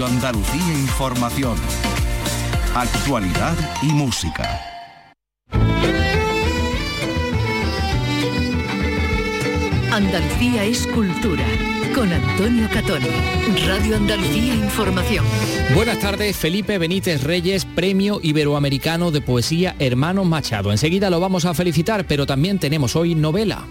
Radio Andalucía Información. Actualidad y música. Andalucía es cultura. Con Antonio Catoni. Radio Andalucía Información. Buenas tardes, Felipe Benítez Reyes, Premio Iberoamericano de Poesía Hermanos Machado. Enseguida lo vamos a felicitar, pero también tenemos hoy novela.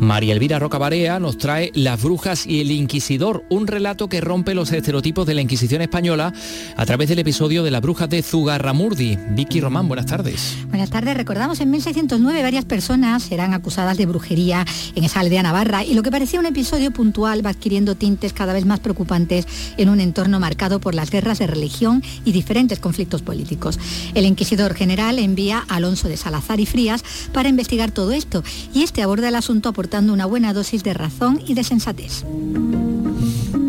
María Elvira Rocabarea nos trae Las brujas y el inquisidor, un relato que rompe los estereotipos de la Inquisición española a través del episodio de las brujas de Zugarramurdi. Vicky Román, buenas tardes. Buenas tardes. Recordamos, en 1609 varias personas eran acusadas de brujería en esa aldea navarra y lo que parecía un episodio puntual va adquiriendo tintes cada vez más preocupantes en un entorno marcado por las guerras de religión y diferentes conflictos políticos. El inquisidor general envía a Alonso de Salazar y Frías para investigar todo esto y este aborda el asunto por dando una buena dosis de razón y de sensatez.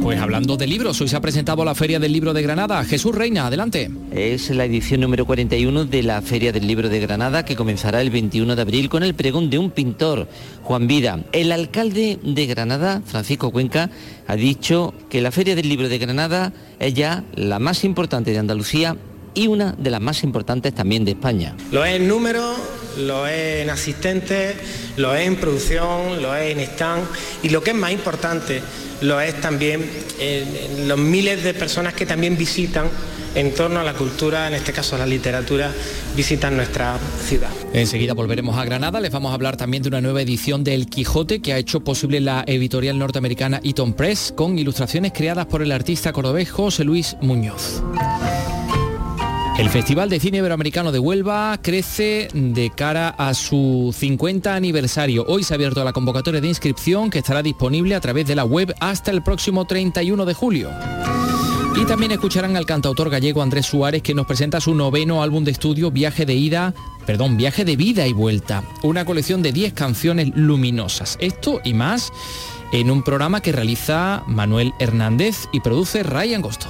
Pues hablando de libros, hoy se ha presentado la Feria del Libro de Granada. Jesús Reina, adelante. Es la edición número 41 de la Feria del Libro de Granada que comenzará el 21 de abril con el pregón de un pintor, Juan Vida. El alcalde de Granada, Francisco Cuenca, ha dicho que la Feria del Libro de Granada es ya la más importante de Andalucía y una de las más importantes también de España. Lo es en número, lo es en asistentes, lo es en producción, lo es en stand y lo que es más importante, lo es también en, los miles de personas que también visitan en torno a la cultura, en este caso a la literatura, visitan nuestra ciudad. Enseguida volveremos a Granada, les vamos a hablar también de una nueva edición de El Quijote que ha hecho posible la editorial norteamericana Eaton Press con ilustraciones creadas por el artista cordobés José Luis Muñoz. El Festival de Cine Iberoamericano de Huelva crece de cara a su 50 aniversario. Hoy se ha abierto la convocatoria de inscripción que estará disponible a través de la web hasta el próximo 31 de julio. Y también escucharán al cantautor gallego Andrés Suárez que nos presenta su noveno álbum de estudio Viaje de ida, perdón, Viaje de vida y vuelta, una colección de 10 canciones luminosas. Esto y más en un programa que realiza Manuel Hernández y produce Ray Angosto.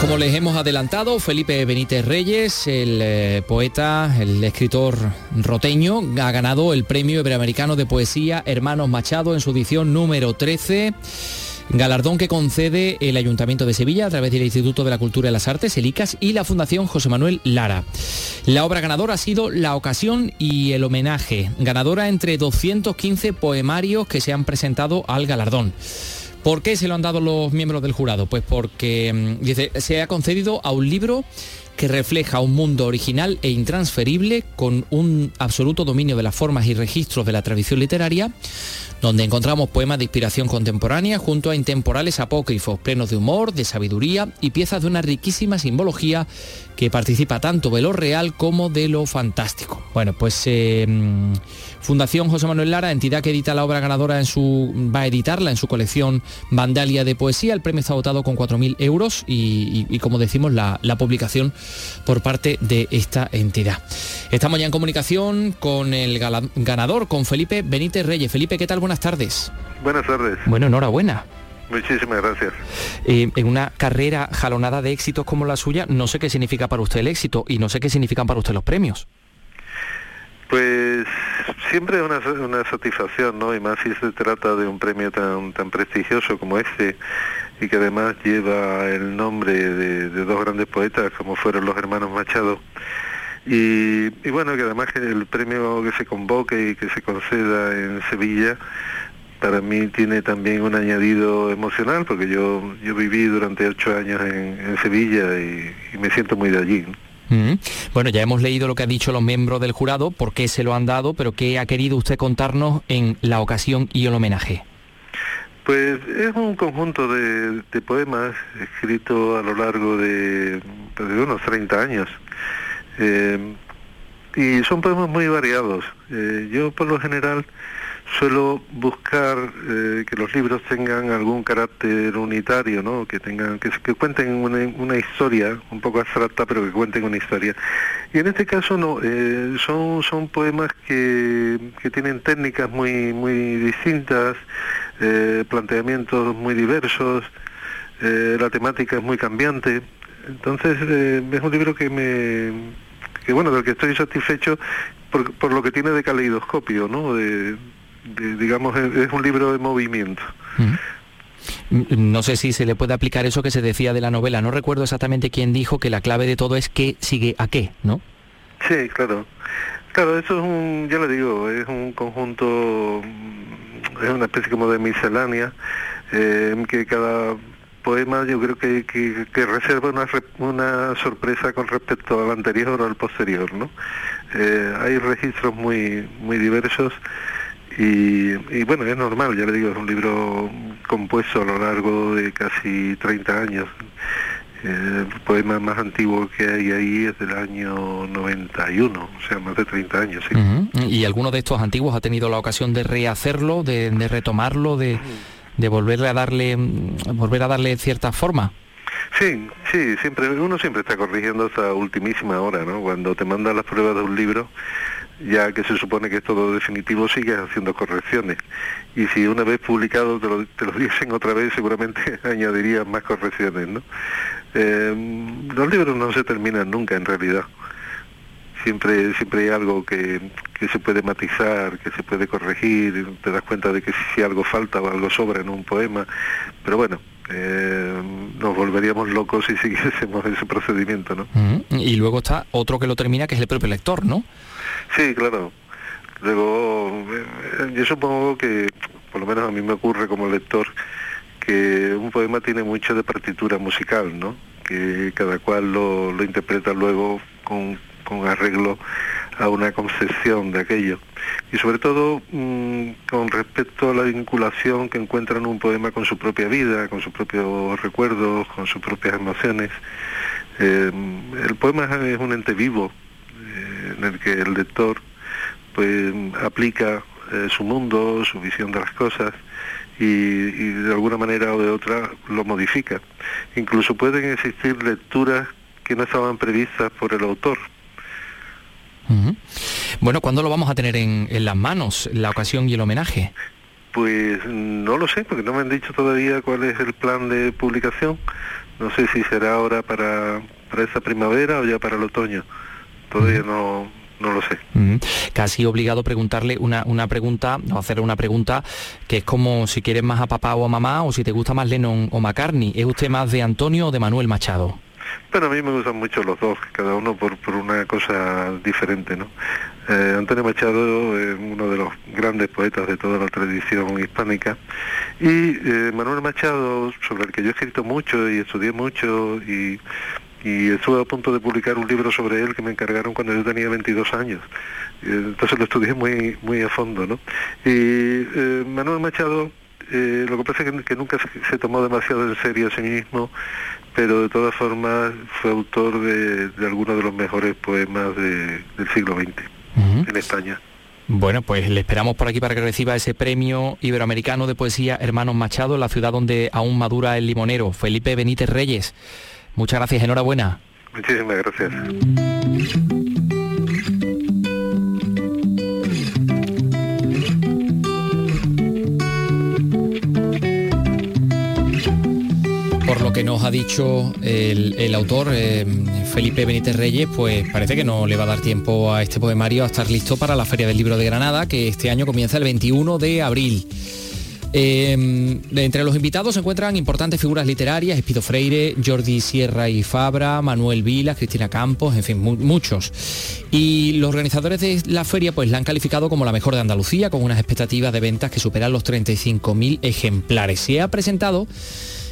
Como les hemos adelantado, Felipe Benítez Reyes, el eh, poeta, el escritor roteño, ha ganado el Premio Iberoamericano de Poesía Hermanos Machado en su edición número 13. Galardón que concede el Ayuntamiento de Sevilla a través del Instituto de la Cultura y las Artes, el ICAS, y la Fundación José Manuel Lara. La obra ganadora ha sido La ocasión y el homenaje, ganadora entre 215 poemarios que se han presentado al galardón. ¿Por qué se lo han dado los miembros del jurado? Pues porque mm, se ha concedido a un libro que refleja un mundo original e intransferible con un absoluto dominio de las formas y registros de la tradición literaria, donde encontramos poemas de inspiración contemporánea junto a intemporales apócrifos, plenos de humor, de sabiduría y piezas de una riquísima simbología que participa tanto de lo real como de lo fantástico. Bueno, pues eh, mm, Fundación José Manuel Lara, entidad que edita la obra ganadora en su. va a editarla en su colección Vandalia de Poesía. El premio está votado con 4.000 euros y, como decimos, la, publicación por parte de esta entidad. Estamos ya en comunicación con el ganador, con Felipe Benítez Reyes. Felipe, ¿qué tal? Buenas tardes. Buenas tardes. Bueno, enhorabuena. Muchísimas gracias. Eh, en una carrera jalonada de éxitos como la suya, no sé qué significa para usted el éxito y no sé qué significan para usted los premios. Pues siempre una, una satisfacción, ¿no? Y más si se trata de un premio tan, tan prestigioso como este y que además lleva el nombre de, dos grandes poetas como fueron los hermanos Machado. Y, y, bueno, que además el premio que se convoque y que se conceda en Sevilla para mí tiene también un añadido emocional, porque yo, yo viví durante ocho años en, Sevilla y, me siento muy de allí. Bueno, ya hemos leído lo que han dicho los miembros del jurado, por qué se lo han dado, pero ¿qué ha querido usted contarnos en la ocasión y el homenaje? Pues es un conjunto de, poemas escritos a lo largo de, pues, unos 30 años. Eh, y son poemas muy variados. Eh, yo por lo general suelo buscar eh, que los libros tengan algún carácter unitario, ¿no? que tengan que, que cuenten una, historia un poco abstracta, pero que cuenten una historia. Y en este caso no, eh, son son poemas que, que, tienen técnicas muy muy distintas, eh, planteamientos muy diversos, la temática es muy cambiante. Entonces es un libro que me que bueno del que estoy satisfecho por, por lo que tiene de caleidoscopio, ¿no? De, digamos, es un libro de movimiento. No sé si se le puede aplicar eso que se decía de la novela. No recuerdo exactamente quién dijo que la clave de todo es qué sigue a qué, ¿no? Sí, claro. Claro, eso es un, ya le digo, es un conjunto, es una especie como de miscelánea, eh, que cada poema yo creo que, que, reserva una, una sorpresa con respecto al anterior o al posterior, ¿no? Eh, hay registros muy, muy diversos y, bueno, es normal, ya le digo, es un libro compuesto a lo largo de casi 30 años. el poema más antiguo que hay ahí es del año 91, o sea, más de 30 años. ¿sí? ¿Y alguno de estos antiguos ha tenido la ocasión de rehacerlo, de, retomarlo, de, de, volverle a darle, volver a darle cierta forma? Sí, sí, siempre, uno siempre está corrigiendo hasta ultimísima hora, ¿no? Cuando te mandan las pruebas de un libro, ya que se supone que es todo definitivo, sigues haciendo correcciones. Y si una vez publicado te lo, te lo dicen otra vez, seguramente añadirías más correcciones, ¿no? Eh, los libros no se terminan nunca en realidad. Siempre, siempre hay algo que, que se puede matizar, que se puede corregir, te das cuenta de que si algo falta o algo sobra en un poema, pero bueno, eh, nos volveríamos locos si siguiésemos ese procedimiento, ¿no? Y luego está otro que lo termina, que es el propio lector, ¿no? Sí, claro. Luego, eh, yo supongo que, por lo menos a mí me ocurre como lector, que un poema tiene mucho de partitura musical, ¿no? Que cada cual lo, lo interpreta luego con, con arreglo a una concepción de aquello. Y sobre todo mm, con respecto a la vinculación que encuentra en un poema con su propia vida, con sus propios recuerdos, con sus propias emociones. Eh, el poema es un ente vivo en el que el lector pues aplica eh, su mundo, su visión de las cosas y, y, de alguna manera o de otra lo modifica. Incluso pueden existir lecturas que no estaban previstas por el autor, bueno, ¿cuándo lo vamos a tener en, las manos, la ocasión y el homenaje? Pues no lo sé, porque no me han dicho todavía cuál es el plan de publicación. No sé si será ahora para, para esta primavera o ya para el otoño. Todavía no, no lo sé. Casi obligado a preguntarle una, una pregunta, o hacer una pregunta que es como si quieres más a papá o a mamá o si te gusta más Lennon o McCartney. ¿Es usted más de Antonio o de Manuel Machado? Bueno, a mí me gustan mucho los dos, cada uno por, por una cosa diferente, ¿no? Eh, Antonio Machado es uno de los grandes poetas de toda la tradición hispánica y eh, Manuel Machado, sobre el que yo he escrito mucho y estudié mucho y, y estuve a punto de publicar un libro sobre él que me encargaron cuando yo tenía 22 años. Entonces lo estudié muy, muy a fondo, ¿no? Y eh, Manuel Machado eh, lo que pasa es que, nunca se, tomó demasiado en serio a sí mismo, pero de todas formas fue autor de, algunos de los mejores poemas del siglo XX en España. Bueno, pues le esperamos por aquí para que reciba ese premio iberoamericano de poesía Hermanos Machado, la ciudad donde aún madura el limonero, Felipe Benítez Reyes. Muchas gracias, enhorabuena. Muchísimas gracias. Por lo que nos ha dicho el, autor, eh, Felipe Benítez Reyes, pues parece que no le va a dar tiempo a este poemario a estar listo para la Feria del Libro de Granada, que este año comienza el 21 de abril. Eh, entre los invitados se encuentran importantes figuras literarias, Espido Freire, Jordi Sierra y Fabra, Manuel Vila, Cristina Campos, en fin, muchos. Y los organizadores de la feria pues la han calificado como la mejor de Andalucía, con unas expectativas de ventas que superan los 35.000 ejemplares. Se ha presentado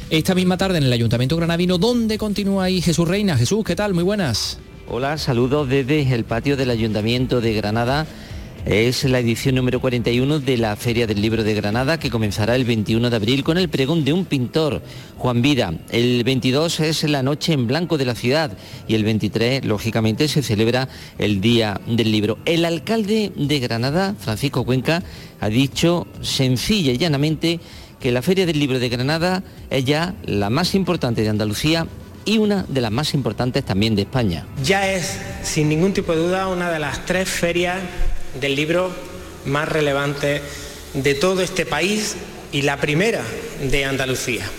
esta misma tarde en el Ayuntamiento Granadino, donde continúa ahí Jesús Reina. Jesús, ¿qué tal? Muy buenas. Hola, saludos desde el patio del Ayuntamiento de Granada Es la edición número 41 de la Feria del Libro de Granada que comenzará el 21 de abril con el pregón de un pintor, Juan Vida. El 22 es la noche en blanco de la ciudad y el 23, lógicamente, se celebra el Día del Libro. El alcalde de Granada, Francisco Cuenca, ha dicho sencilla y llanamente que la Feria del Libro de Granada es ya la más importante de Andalucía y una de las más importantes también de España. Ya es, sin ningún tipo de duda, una de las tres ferias del libro más relevantes de todo este país y la primera de Andalucía.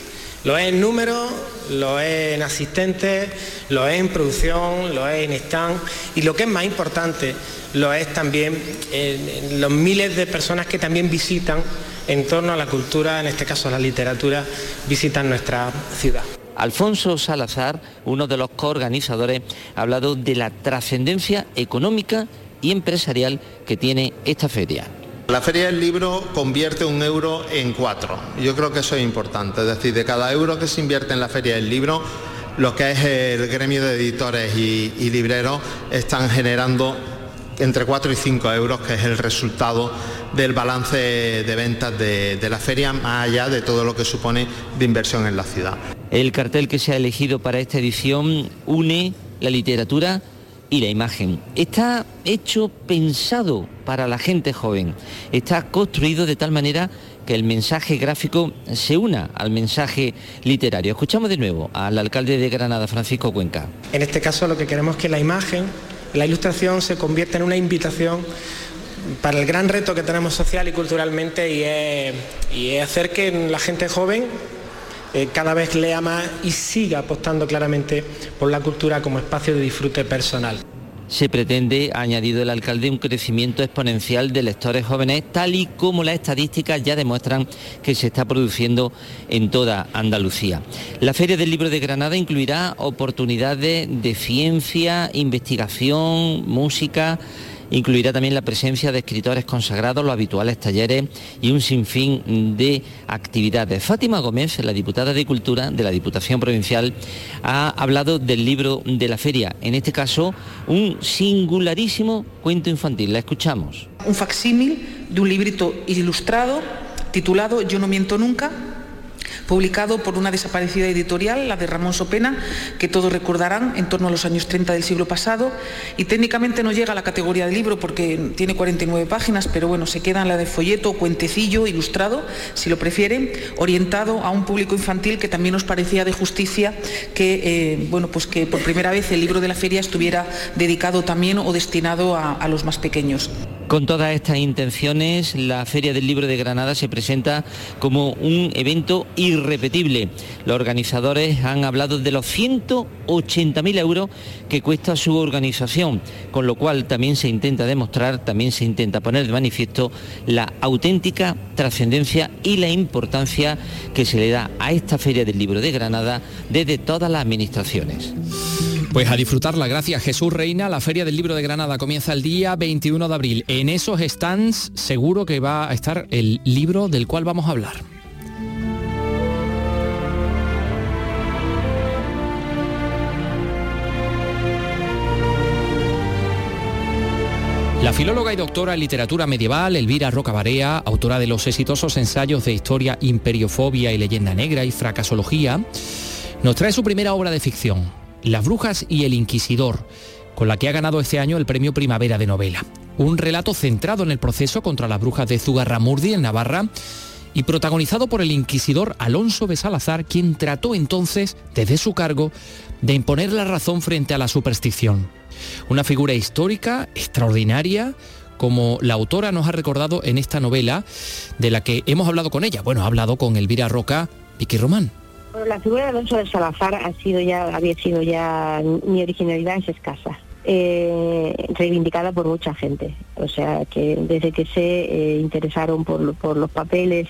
Lo es en número, lo es en asistentes, lo es en producción, lo es en stand y lo que es más importante, lo es también en los miles de personas que también visitan en torno a la cultura, en este caso a la literatura, visitan nuestra ciudad. Alfonso Salazar, uno de los coorganizadores, ha hablado de la trascendencia económica y empresarial que tiene esta feria. La feria del libro convierte un euro en cuatro. Yo creo que eso es importante. Es decir, de cada euro que se invierte en la feria del libro, lo que es el gremio de editores y, libreros están generando entre 4 y 5 euros, que es el resultado del balance de ventas de, la feria, más allá de todo lo que supone de inversión en la ciudad. El cartel que se ha elegido para esta edición une la literatura y la imagen. Está hecho pensado para la gente joven. Está construido de tal manera que el mensaje gráfico se una al mensaje literario. Escuchamos de nuevo al alcalde de Granada, Francisco Cuenca. En este caso lo que queremos es que la imagen, la ilustración se convierta en una invitación para el gran reto que tenemos social y culturalmente y es, hacer que la gente joven eh, cada vez lea más y siga apostando claramente por la cultura como espacio de disfrute personal. Se pretende, ha añadido el alcalde, un crecimiento exponencial de lectores jóvenes, tal y como las estadísticas ya demuestran que se está produciendo en toda Andalucía. La Feria del Libro de Granada incluirá oportunidades de ciencia, investigación, música, Incluirá también la presencia de escritores consagrados, los habituales talleres y un sinfín de actividades. Fátima Gómez, la diputada de Cultura de la Diputación Provincial, ha hablado del libro de la feria, en este caso un singularísimo cuento infantil. La escuchamos. Un facsímil de un librito ilustrado titulado Yo no miento nunca publicado por una desaparecida editorial, la de Ramón Sopena, que todos recordarán en torno a los años 30 del siglo pasado, y técnicamente no llega a la categoría de libro porque tiene 49 páginas, pero bueno, se queda en la de folleto, cuentecillo, ilustrado, si lo prefieren, orientado a un público infantil que también nos parecía de justicia que, eh, bueno, pues que por primera vez el libro de la feria estuviera dedicado también o destinado a los más pequeños. Con todas estas intenciones, la Feria del Libro de Granada se presenta como un evento irrepetible. Los organizadores han hablado de los 180.000 euros que cuesta su organización, con lo cual también se intenta demostrar, también se intenta poner de manifiesto la auténtica trascendencia y la importancia que se le da a esta Feria del Libro de Granada desde todas las administraciones. Pues a disfrutarla, gracias Jesús Reina. La Feria del Libro de Granada comienza el día 21 de abril. En esos stands seguro que va a estar el libro del cual vamos a hablar. La filóloga y doctora en literatura medieval Elvira Rocabarea, autora de los exitosos ensayos de historia, imperiofobia y leyenda negra y fracasología, nos trae su primera obra de ficción, las brujas y el inquisidor, con la que ha ganado este año el premio Primavera de Novela. Un relato centrado en el proceso contra las brujas de Zugarramurdi en Navarra y protagonizado por el inquisidor Alonso de Salazar, quien trató entonces, desde su cargo, de imponer la razón frente a la superstición. Una figura histórica, extraordinaria, como la autora nos ha recordado en esta novela, de la que hemos hablado con ella. Bueno, ha hablado con Elvira Roca, Vicky Román la figura de Alonso de Salazar ha sido ya, había sido ya, mi originalidad es escasa. Eh, reivindicada por mucha gente. O sea, que desde que se eh, interesaron por, los papeles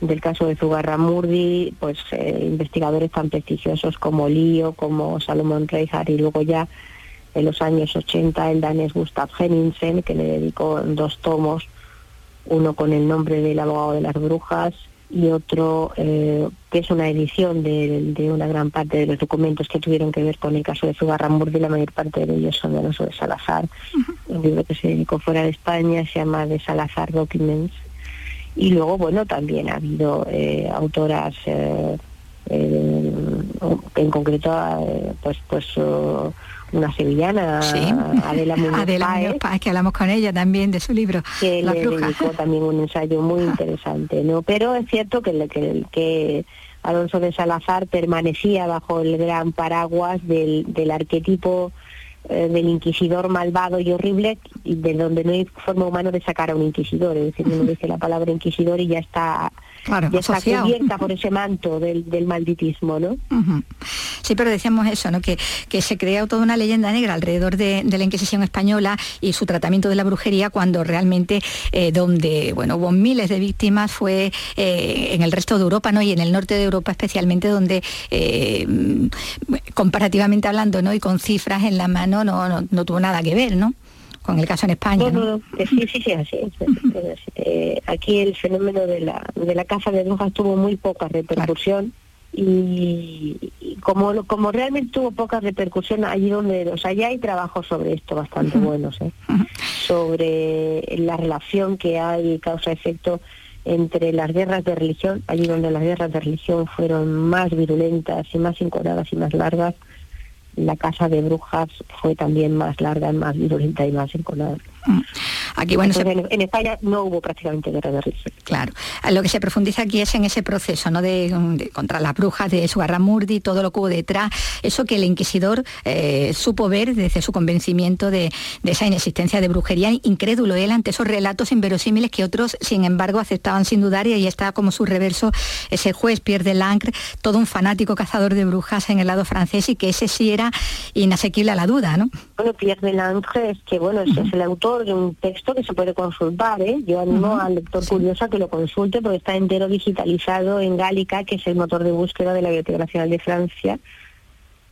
del caso de Zugarramurdi, pues eh, investigadores tan prestigiosos como Lío, como Salomón Reinhardt y luego ya en los años 80 el danés Gustav Henningsen, que le dedicó dos tomos, uno con el nombre del abogado de las brujas y otro que es una edición de, una gran parte de los documentos que tuvieron que ver con el caso de Zugarramurdi, la mayor parte de ellos son de Alonso de Salazar, un libro que se dedicó fuera de España, se llama De Salazar Documents, y luego, bueno, también ha habido autoras eh, en concreto eh, pues pues una sevillana Adela Muñoz, que hablamos con ella también de su libro que le dedicó también un ensayo muy interesante no pero es cierto que, que, que Alonso de Salazar permanecía bajo el gran paraguas del, del arquetipo eh, del inquisidor malvado y horrible, y de donde no hay forma humana de sacar a un inquisidor, es decir, uno dice la palabra inquisidor y ya está claro, ya está cubierta por ese manto del, del malditismo, ¿no? Sí, pero decíamos eso, ¿no? Que, que se crea toda una leyenda negra alrededor de, la Inquisición española y su tratamiento de la brujería cuando realmente eh, donde bueno hubo miles de víctimas fue eh, en el resto de Europa, ¿no? Y en el norte de Europa especialmente donde eh, comparativamente hablando, ¿no? Y con cifras en la mano no, no, no tuvo nada que ver, ¿no? Con el caso en España. No, sí, sí, sí, así eh, aquí el fenómeno de la, de la caza de brujas tuvo muy poca repercusión. Y, como como realmente tuvo poca repercusión allí donde o sea ya hay trabajos sobre esto bastante buenos ¿eh? sobre la relación que hay causa efecto entre las guerras de religión allí donde las guerras de religión fueron más virulentas y más incoradas y más largas la casa de brujas fue también más larga, más virulenta y más encolada. Mm. Aquí, bueno, en, España no hubo prácticamente guerra de religión. Claro. Lo que se profundiza aquí es en ese proceso, ¿no? De, contra las brujas de Sugarramurdi, todo lo que hubo detrás, eso que el inquisidor eh, supo ver desde su convencimiento de, esa inexistencia de brujería, incrédulo él ante esos relatos inverosímiles que otros, sin embargo, aceptaban sin dudar y ahí está como su reverso ese juez Pierre de Lancre, todo un fanático cazador de brujas en el lado francés y que ese sí era inasequible a la duda, ¿no? Bueno, Pierre de Lancre es que, bueno, es el autor de un texto que se puede consultar, ¿eh? Yo animo al lector curioso a que lo consulte porque está entero digitalizado en Gálica, que es el motor de búsqueda de la Biblioteca Nacional de Francia,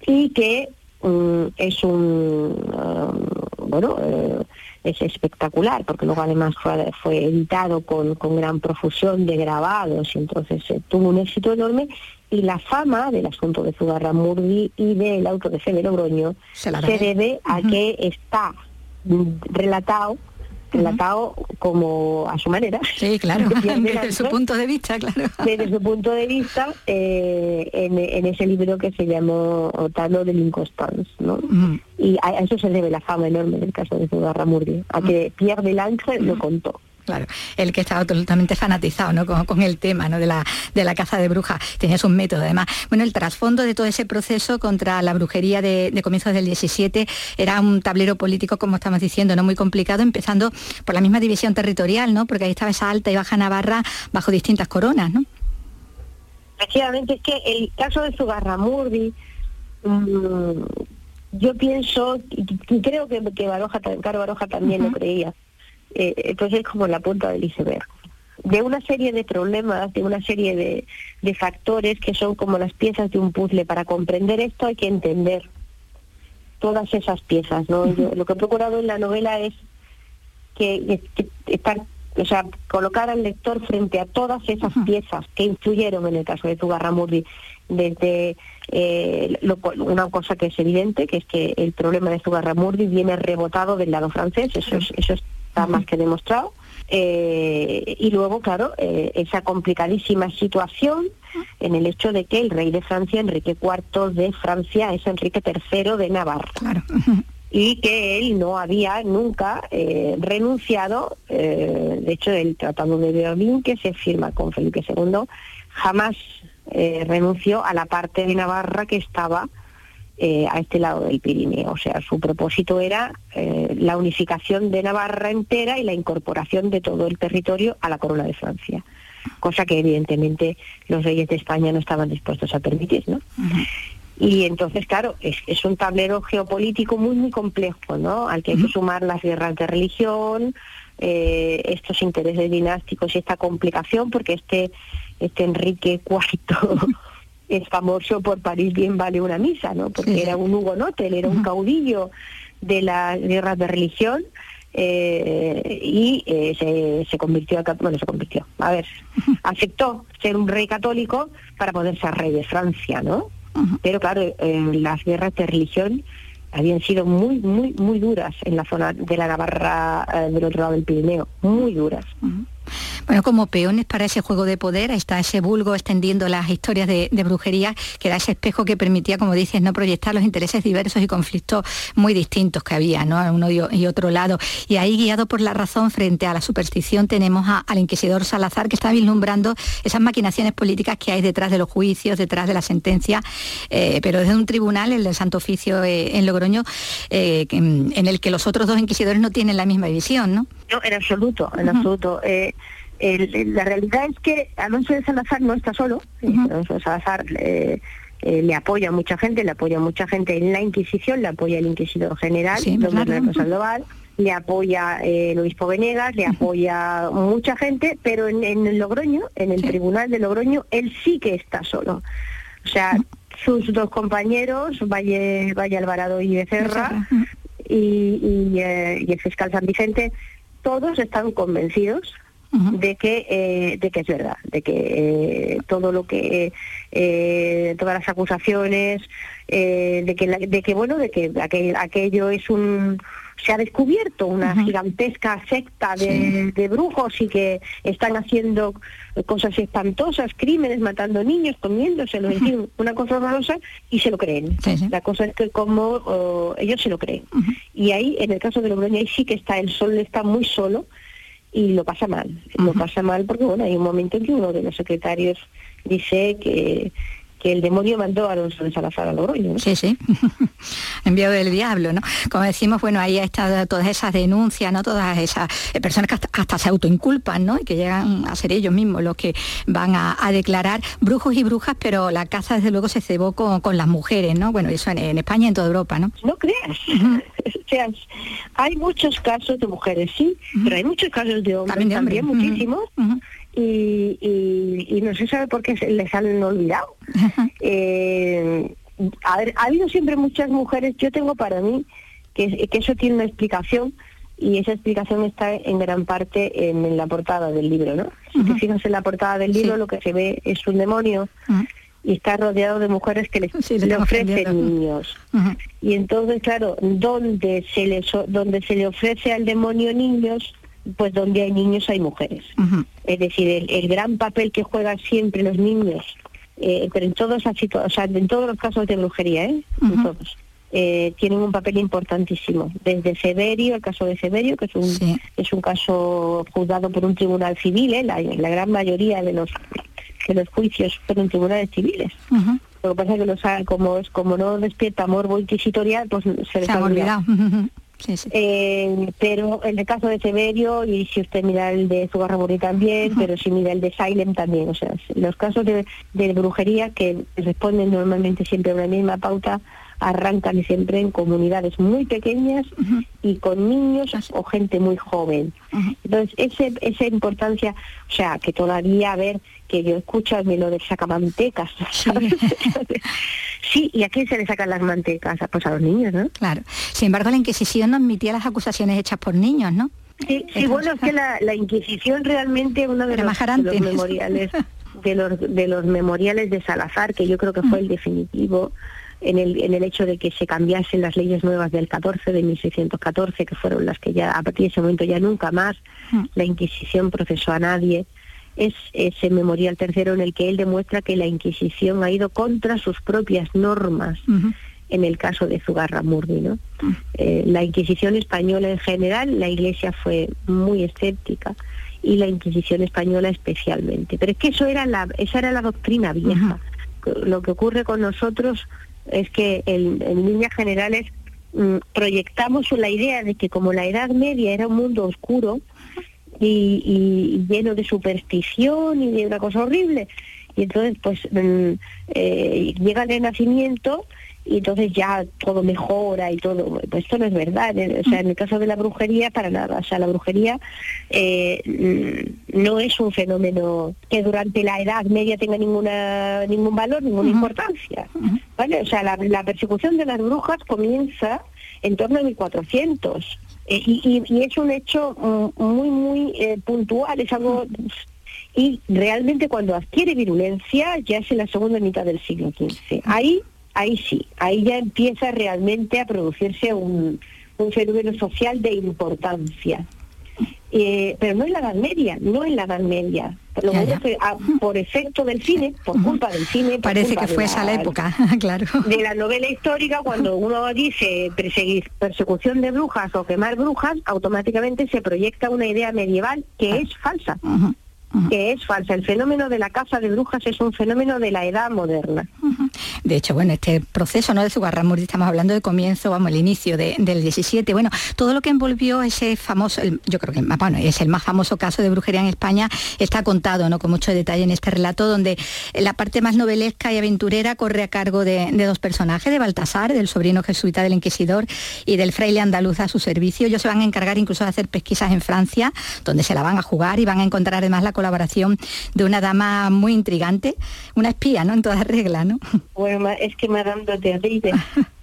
y que mm, es un, um, bueno, eh, es espectacular, porque luego además fue, editado con, con, gran profusión de grabados y entonces eh, tuvo un éxito enorme y la fama del asunto de Zugarramurdi y del auto de Fede Logroño se, debe. a que está relatado relatado como a su manera. Sí, claro, desde su punto de vista, claro. Desde su punto de vista, eh, en, ese libro que se llamó Otano del Inconstance, ¿no? Y a, eso se debe la fama enorme del caso de Zugarramurdi, a que Pierre Delange lo contó. Claro, el que estaba totalmente fanatizado ¿no? con, el tema ¿no? de, la, de la caza de brujas, tenía un método además. Bueno, el trasfondo de todo ese proceso contra la brujería de, comienzos del 17 era un tablero político, como estamos diciendo, no muy complicado, empezando por la misma división territorial, ¿no? porque ahí estaba esa alta y baja Navarra bajo distintas coronas. ¿no? Efectivamente, es que el caso de Zugarramurdi, mmm, yo pienso, y creo que, que Baroja, Caro Baroja también lo creía, eh, pues es como la punta del iceberg de una serie de problemas, de una serie de, de, factores que son como las piezas de un puzzle. Para comprender esto hay que entender todas esas piezas. ¿no? lo que he procurado en la novela es que, estar, o sea, colocar al lector frente a todas esas piezas que influyeron en el caso de Zugarramurdi, desde eh, una cosa que es evidente, que es que el problema de Zugarramurdi viene rebotado del lado francés, eso es, eso es está más que demostrado. Eh, y luego, claro, eh, esa complicadísima situación en el hecho de que el rey de Francia, Enrique IV de Francia, es Enrique III de Navarra. Y que él no había nunca eh, renunciado, de hecho el Tratado de Berlín que se firma con Felipe II, jamás renunció a la parte de Navarra que estaba eh, a este lado del Pirineo. O sea, su propósito era eh, la unificación de Navarra entera y la incorporación de todo el territorio a la corona de Francia, cosa que evidentemente los reyes de España no estaban dispuestos a permitir, ¿no? Y entonces, claro, es, un tablero geopolítico muy, muy complejo, ¿no? Al que hay que sumar las guerras de religión, eh, estos intereses dinásticos y esta complicación, porque este, este Enrique IV es famoso por París bien vale una misa, ¿no? Porque era un hugonote, él era un caudillo de las guerras de religión, eh, y eh, se, se, convirtió, bueno, se convirtió, a ver, aceptó ser un rey católico para poder ser rey de Francia, ¿no? Pero claro, las guerras de religión habían sido muy, muy, muy duras en la zona de la Navarra del otro lado del Pirineo, muy duras. Bueno, como peones para ese juego de poder, está ese vulgo extendiendo las historias de, brujería, que era ese espejo que permitía, como dices, no proyectar los intereses diversos y conflictos muy distintos que había, ¿no? A uno y otro lado. Y ahí, guiado por la razón frente a la superstición, tenemos al inquisidor Salazar, que está vislumbrando esas maquinaciones políticas que hay detrás de los juicios, detrás de la sentencia, eh, pero desde un tribunal, el del Santo Oficio eh, en Logroño, eh, en el que los otros dos inquisidores no tienen la misma visión, ¿no? No, en absoluto, en absoluto la realidad es que Alonso de Salazar no está solo, Alonso de Salazar eh, eh, le apoya a mucha gente, le apoya a mucha gente en la Inquisición, le apoya el Inquisidor General, don Sandoval, le apoya eh, el obispo Venegas, le apoya mucha gente, pero en, el Logroño, en el tribunal de Logroño, él sí que está solo. O sea, sus dos compañeros, Valle, Valle Alvarado y Becerra, y, y el fiscal San Vicente, todos están convencidos de que eh, de que es verdad, de que eh, todo lo que eh, todas las acusaciones de que de que bueno de que aquello es un se ha descubierto una gigantesca secta de, brujos y que están haciendo cosas espantosas, crímenes, matando niños, comiéndoselo, es decir, una cosa horrorosa y se lo creen. La cosa es que como ellos se lo creen. Y ahí, en el caso de Logroño, ahí sí que está, el sol está muy solo y lo pasa mal. Lo pasa mal porque, bueno, hay un momento en que uno de los secretarios dice que que el demonio mandó a los de Salazar a Logroño. Sí, sí, enviado del diablo, ¿no? Como decimos, bueno, ahí estado todas esas denuncias, ¿no? Todas esas eh, personas que hasta, se autoinculpan, ¿no? Y que llegan a ser ellos mismos los que van a, declarar brujos y brujas, pero la caza desde luego se cebó con, las mujeres, ¿no? Bueno, eso en, España y en toda Europa, ¿no? No creas. o sea, hay muchos casos de mujeres, sí, pero hay muchos casos de hombres también, muchísimos y, no se sabe por qué les han olvidado. Eh, ha habido siempre muchas mujeres, yo tengo para mí que, eso tiene una explicación y esa explicación está en gran parte en, la portada del libro, ¿no? Si te fijas en la portada del libro lo que se ve es un demonio y está rodeado de mujeres que le ofrecen niños. Y entonces, claro, donde se, le, donde se le ofrece al demonio niños, pues donde hay niños hay mujeres. Es decir, el, gran papel que juegan siempre los niños, eh, pero en todos, o sea, en todos los casos de brujería, ¿eh? todos, eh, tienen un papel importantísimo. Desde Severio, el caso de Severio, que es un, es un caso juzgado por un tribunal civil, ¿eh? la, gran mayoría de los de los juicios fueron tribunales civiles. Lo que pasa es que los, como, es, como no despierta morbo inquisitorial, pues se les ha olvidado. Eh, pero en el caso de Severio, y si usted mira el de Zugarramurri también, pero si mira el de Silent también, o sea, los casos de, brujería que responden normalmente siempre a una misma pauta, arrancan siempre en comunidades muy pequeñas y con niños o gente muy joven. Entonces, ese, esa importancia, o sea, que todavía, a ver, que yo escucho lo de sacamantecas, Sí, ¿y a quién se le sacan las mantecas? Pues a los niños, ¿no? Claro. Sin embargo, la Inquisición no admitía las acusaciones hechas por niños, ¿no? Sí, sí bueno, es que la, Inquisición realmente uno de los, de los, memoriales de los, de los memoriales de Salazar, que yo creo que fue el definitivo en el, en el hecho de que se cambiasen las leyes nuevas del 14, de 1614, que fueron las que ya a partir de ese momento ya nunca más la Inquisición procesó a nadie es ese memorial tercero en el que él demuestra que la Inquisición ha ido contra sus propias normas. En el caso de Zugarramurdi, ¿no? Eh, la Inquisición española en general, la Iglesia fue muy escéptica y la Inquisición española especialmente. Pero es que eso era la, esa era la doctrina vieja. Lo que ocurre con nosotros es que en, líneas generales mm, proyectamos la idea de que como la Edad Media era un mundo oscuro, y, lleno de superstición y de una cosa horrible. Y entonces, pues, mm, eh, llega el renacimiento y entonces ya todo mejora y todo. Pues esto no es verdad. ¿eh? O sea, en el caso de la brujería, para nada. O sea, la brujería eh, mm, no es un fenómeno que durante la Edad Media tenga ninguna ningún valor, ninguna importancia. ¿Vale? O sea, la, la persecución de las brujas comienza en torno a 1400 Eh, y, y, es un hecho mm, muy, muy eh, puntual, es algo... Y realmente cuando adquiere virulencia ya es en la segunda mitad del siglo XV. Ahí, ahí sí, ahí ya empieza realmente a producirse un, un fenómeno social de importancia. Eh, pero no en la Edad Media, no en la Edad Media. Por, lo menos, ah, por efecto del cine, por culpa del cine. Parece que fue esa la época, claro. De la novela histórica, cuando uno dice persecución de brujas o quemar brujas, automáticamente se proyecta una idea medieval que es falsa que es falsa. El fenómeno de la caza de brujas es un fenómeno de la edad moderna. De hecho, bueno, este proceso ¿no? de Zugarramurdi, estamos hablando de comienzo, vamos, el inicio del 17. Bueno, todo lo que envolvió ese famoso, yo creo que bueno, es el más famoso caso de brujería en España, está contado ¿no? con mucho detalle en este relato, donde la parte más novelesca y aventurera corre a cargo de, dos personajes, de Baltasar, del sobrino jesuita del inquisidor, y del fraile andaluz a su servicio. Ellos se van a encargar incluso de hacer pesquisas en Francia, donde se la van a jugar y van a encontrar además la colaboración de una dama muy intrigante, una espía, ¿no? En todas reglas, ¿no? Bueno, es que Madame de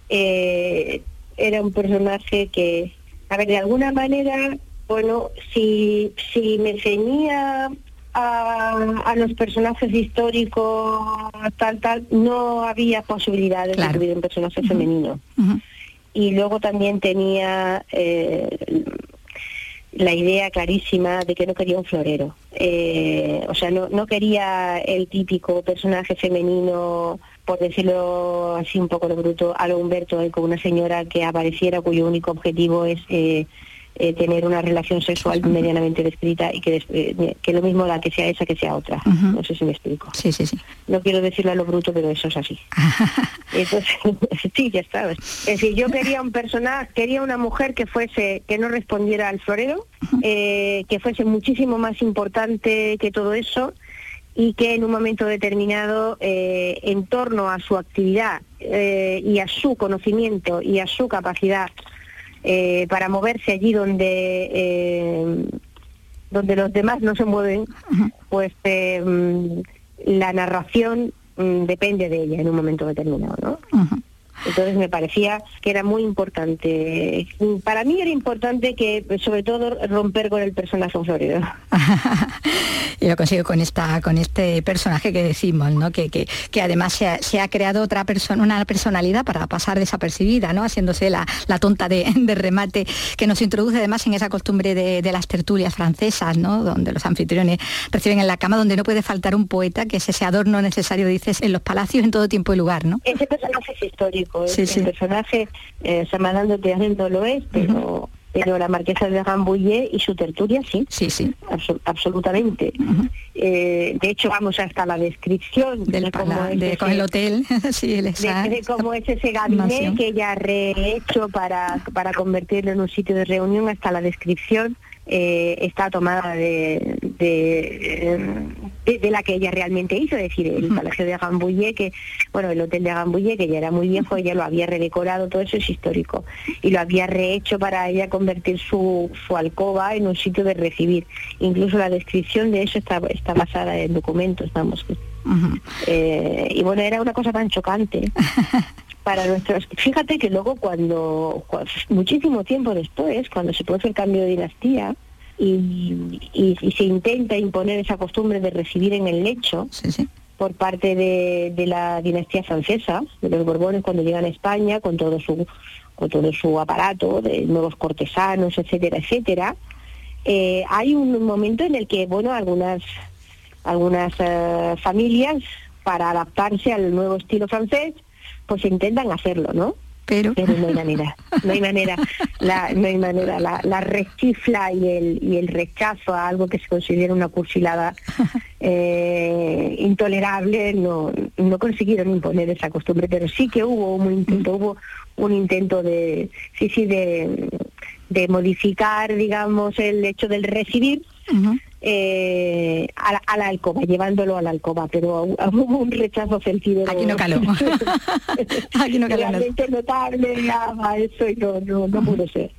eh, era un personaje que, a ver, de alguna manera, bueno, si, si me ceñía a, los personajes históricos tal tal no había posibilidades de incluir un personaje femenino y luego también tenía eh, la idea clarísima de que no quería un florero. Eh, o sea, no, no quería el típico personaje femenino, por decirlo así un poco lo bruto, a lo Humberto, con una señora que apareciera cuyo único objetivo es eh, eh, tener una relación sexual medianamente descrita y que, eh, que lo mismo la que sea esa que sea otra. No sé si me explico. Sí, sí, sí. No quiero decirlo a lo bruto, pero eso es así. Entonces, sí, ya está. Es decir, yo quería un personaje, quería una mujer que fuese, que no respondiera al florero, eh, que fuese muchísimo más importante que todo eso y que en un momento determinado, en torno a su actividad y a su conocimiento y a su capacidad eh, para moverse allí donde eh, donde los demás no se mueven, pues eh, mm, la narración mm, depende de ella en un momento determinado, ¿no? Entonces me parecía que era muy importante. Para mí era importante que, sobre todo, romper con el personaje Florido. y lo consigo con esta, con este personaje que decimos, ¿no? Que, que, además se ha, creado otra persona, una personalidad para pasar desapercibida, ¿no? Haciéndose la, tonta de, remate, que nos introduce además en esa costumbre de, las tertulias francesas, ¿no? Donde los anfitriones reciben en la cama, donde no puede faltar un poeta, que es ese adorno necesario, dices, en los palacios en todo tiempo y lugar, ¿no? Ese personaje es histórico el personaje, eh, Samadando no lo es, pero... Pero la marquesa de Rambouillet y su tertulia, sí. Sí, sí. absolutamente. Eh, de hecho, vamos hasta la descripción del de, con el hotel, sí, de, cómo es ese gabinete que ella ha rehecho para, para convertirlo en un sitio de reunión, hasta la descripción eh, está tomada de, de, la que ella realmente hizo, es decir, el Palacio de Gambouillet, que, bueno, el Hotel de Gambouillet, que ya era muy viejo, ella lo había redecorado, todo eso es histórico, y lo había rehecho para ella convertir su, su alcoba en un sitio de recibir. Incluso la descripción de eso está, está basada en documentos, vamos. Eh, y bueno, era una cosa tan chocante. para nuestros... Fíjate que luego cuando, muchísimo tiempo después, cuando se produce el cambio de dinastía y, se intenta imponer esa costumbre de recibir en el lecho por parte de, la dinastía francesa, de los Borbones cuando llegan a España con todo su con todo su aparato de nuevos cortesanos, etcétera, etcétera, eh, hay un momento en el que, bueno, algunas algunas eh, familias para adaptarse al nuevo estilo francés pues intentan hacerlo, ¿no? Pero... no hay manera, no hay manera, la, no hay manera, la, la rechifla y el, y el rechazo a algo que se considera una cursilada eh, intolerable, no, no consiguieron imponer esa costumbre, pero sí que hubo un intento, hubo un intento de, sí, sí, de, de modificar, digamos, el hecho del recibir, eh, a, la, alcoba, llevándolo a la alcoba, pero hubo un rechazo sentido. Aquí no caló. aquí no caló. Realmente notable eso y no, no, no pudo ser.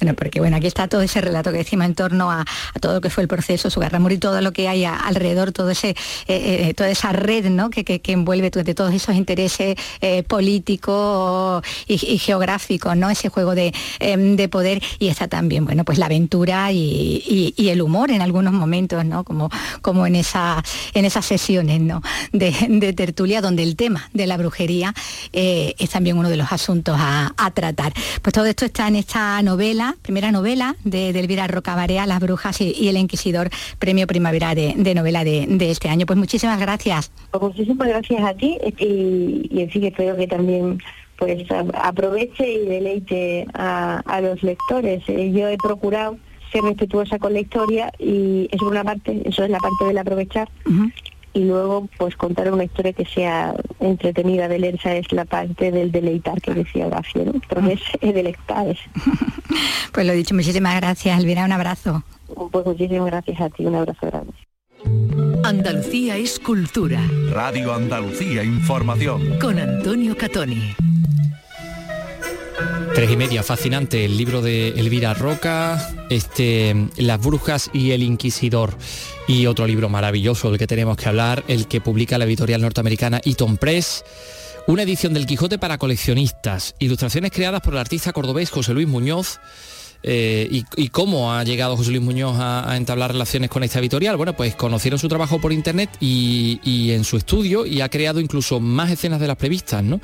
Bueno, porque bueno, aquí está todo ese relato que decimos en torno a, todo lo que fue el proceso, su guerra y todo lo que hay alrededor, todo ese, eh, eh, toda esa red ¿no? que, que, envuelve de todos esos intereses políticos y, geográficos, ¿no? Ese juego de, de, poder y está también, bueno, pues la aventura y, y el humor en algunos momentos, ¿no? Como, como en, esa, en esas sesiones ¿no? de, tertulia donde el tema de la brujería eh, es también uno de los asuntos a, tratar. Pues todo esto está en esta novela, primera novela de, Elvira Rocabarea, Las Brujas y, el Inquisidor, premio primavera de, novela de, este año. Pues muchísimas gracias. Pues muchísimas gracias a ti y, y en fin espero que también pues aproveche y deleite a, a los lectores. Eh, yo he procurado ser respetuosa con la historia y eso es una parte, eso es la parte del aprovechar. Y luego, pues contar una historia que sea entretenida de leer, esa es la parte del deleitar que decía Horacio, ¿no? Pero es, delectar. Pues lo dicho, muchísimas gracias, Elvira, un abrazo. Pues muchísimas gracias a ti, un abrazo grande. Andalucía es cultura. Radio Andalucía Información. Con Antonio Catoni. Tres y media, fascinante el libro de Elvira Roca, este, Las Brujas y el Inquisidor. Y otro libro maravilloso del que tenemos que hablar, el que publica la editorial norteamericana Eaton Press. Una edición del Quijote para coleccionistas. Ilustraciones creadas por el artista cordobés José Luis Muñoz. Eh, y, cómo ha llegado José Luis Muñoz a, entablar relaciones con esta editorial? Bueno, pues conocieron su trabajo por internet y, y en su estudio y ha creado incluso más escenas de las previstas, ¿no?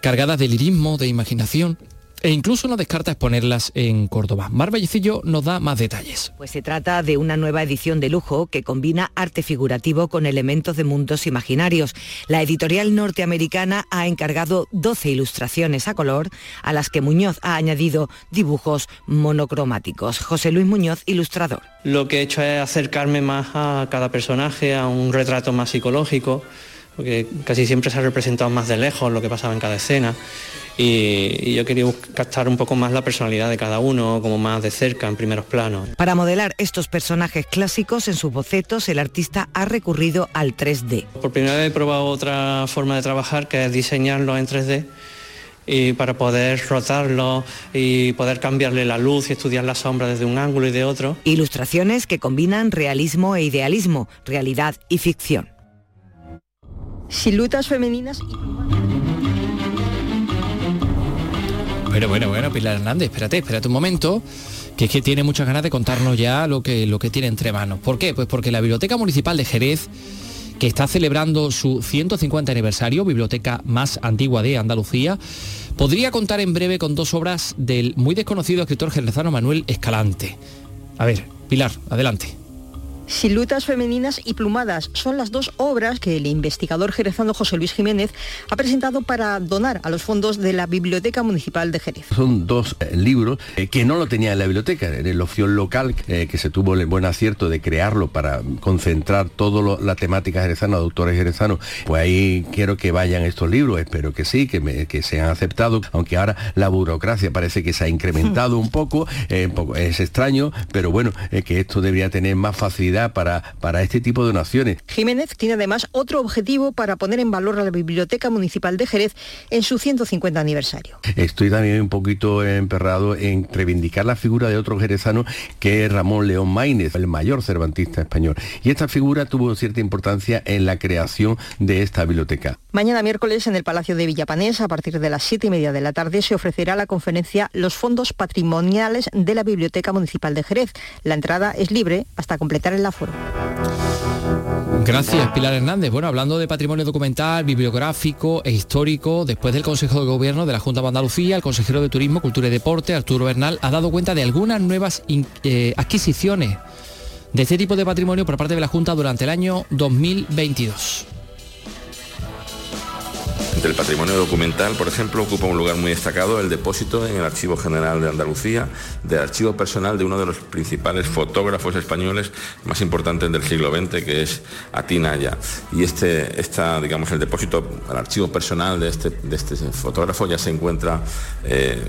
Cargadas de lirismo, de imaginación e incluso no descarta exponerlas en Córdoba. Mar Bellecillo nos da más detalles. Pues se trata de una nueva edición de lujo que combina arte figurativo con elementos de mundos imaginarios. La editorial norteamericana ha encargado 12 ilustraciones a color a las que Muñoz ha añadido dibujos monocromáticos. José Luis Muñoz, ilustrador. Lo que he hecho es acercarme más a cada personaje, a un retrato más psicológico, porque casi siempre se ha representado más de lejos lo que pasaba en cada escena y, yo quería captar un poco más la personalidad de cada uno, como más de cerca, en primeros planos. Para modelar estos personajes clásicos en sus bocetos, el artista ha recurrido al 3D. Por primera vez he probado otra forma de trabajar, que es diseñarlo en 3D y para poder rotarlo y poder cambiarle la luz y estudiar la sombra desde un ángulo y de otro. Ilustraciones que combinan realismo e idealismo, realidad y ficción. Siluetas femeninas Bueno, bueno, bueno, Pilar Hernández, espérate, espérate un momento, que es que tiene muchas ganas de contarnos ya lo que, lo que tiene entre manos. ¿Por qué? Pues porque la Biblioteca Municipal de Jerez, que está celebrando su 150 aniversario, biblioteca más antigua de Andalucía, podría contar en breve con dos obras del muy desconocido escritor jerezano Manuel Escalante. A ver, Pilar, adelante. Siluetas femeninas y plumadas son las dos obras que el investigador jerezano José Luis Jiménez ha presentado para donar a los fondos de la Biblioteca Municipal de Jerez. Son dos eh, libros eh, que no lo tenía en la biblioteca, en el opción local eh, que se tuvo el buen acierto de crearlo para concentrar toda la temática jerezana, de autores jerezanos. Pues ahí quiero que vayan estos libros, espero que sí, que, me, que sean aceptados, aunque ahora la burocracia parece que se ha incrementado un poco, es extraño, pero bueno, que esto debería tener más facilidad para, para este tipo de donaciones. Jiménez tiene además otro objetivo para poner en valor a la Biblioteca Municipal de Jerez en su 150 aniversario. Estoy también un poquito emperrado en reivindicar la figura de otro jerezano que es Ramón León Maínez, el mayor cervantista español. Y esta figura tuvo cierta importancia en la creación de esta biblioteca. Mañana miércoles en el Palacio de Villapanés, a partir de las siete y media de la tarde, se ofrecerá la conferencia Los fondos patrimoniales de la Biblioteca Municipal de Jerez. La entrada es libre hasta completar el aforo. Gracias, Pilar Hernández. Bueno, hablando de patrimonio documental, bibliográfico e histórico, después del Consejo de Gobierno de la Junta de Andalucía, el consejero de Turismo, Cultura y Deporte, Arturo Bernal, ha dado cuenta de algunas nuevas eh, adquisiciones de este tipo de patrimonio por parte de la Junta durante el año 2022. Del patrimonio documental, por ejemplo, ocupa un lugar muy destacado el depósito en el Archivo General de Andalucía del archivo personal de uno de los principales fotógrafos españoles más importantes del siglo XX, que es Atinaya. Y este, esta, digamos, el depósito, el archivo personal de este, este fotógrafo ya se encuentra eh,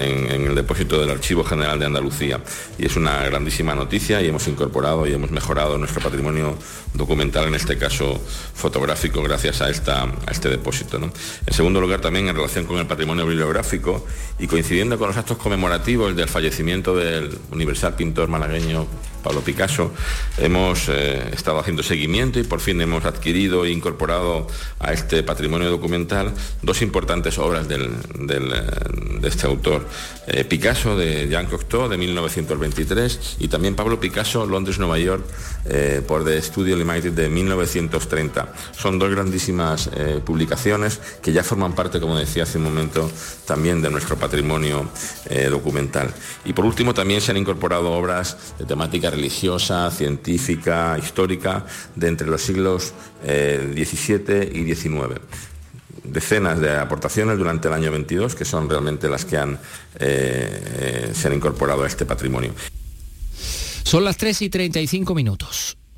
en, el depósito del Archivo General de Andalucía. Y es una grandísima noticia y hemos incorporado y hemos mejorado nuestro patrimonio documental, en este caso fotográfico, gracias a, esta, a este depósito. En segundo lugar, también en relación con el patrimonio bibliográfico y coincidiendo con los actos conmemorativos del fallecimiento del universal pintor malagueño Pablo Picasso, hemos eh, estado haciendo seguimiento y por fin hemos adquirido e incorporado a este patrimonio documental dos importantes obras de este autor. Eh, Picasso de Jean Cocteau de 1923 y también Pablo Picasso, Londres-Nueva York, eh, por The Studio Limited de 1930. Son dos grandísimas publicaciones que ya forman parte, como decía hace un momento, también de nuestro patrimonio documental. Y por último también se han incorporado obras de temática religiosa, científica, histórica, de entre los siglos XVII eh, y XIX decenas de aportaciones durante el año 22 que son realmente las que han, eh, eh, se han incorporado a este patrimonio. Son las 3 y 35 minutos.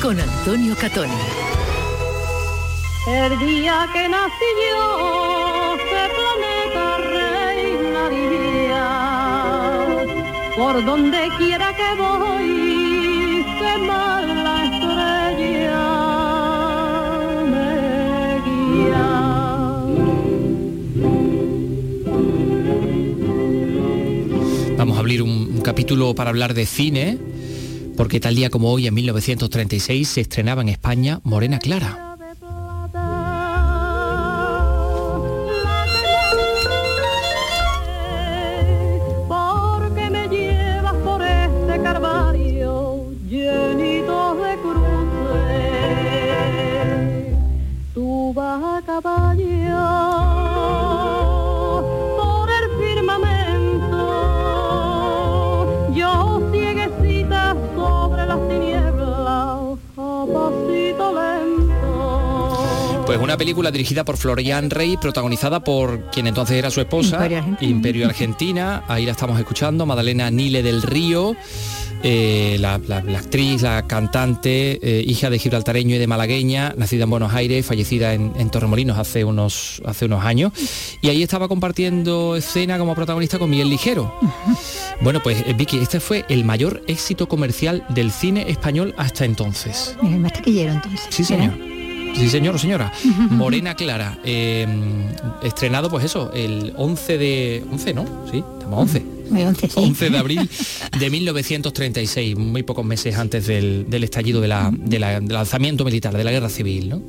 con Antonio Catoni. El día que nací yo, este planeta reinaría. Por donde quiera que voy, se la estrella me guía. Vamos a abrir un capítulo para hablar de cine porque tal día como hoy, en 1936, se estrenaba en España Morena Clara. Una película dirigida por Florian Rey, protagonizada por quien entonces era su esposa, Imperio Argentina. Ahí la estamos escuchando, Madalena Nile del Río. Eh, la, actriz, la cantante, eh, hija de gibraltareño y de malagueña, nacida en Buenos Aires, fallecida en, Torremolinos hace unos, hace unos años. Y ahí estaba compartiendo escena como protagonista con Miguel Ligero. Bueno, pues eh, Vicky, este fue el mayor éxito comercial del cine español hasta entonces. más taquillero entonces. Sí, señor. Sí, señor señora. Morena Clara, em, estrenado pues eso, el 11 de... 11, ¿no? Sí, estamos 11. 11, 11 de abril de 1936, muy pocos meses antes del, estallido de la, del lanzamiento militar, de la guerra civil, ¿no?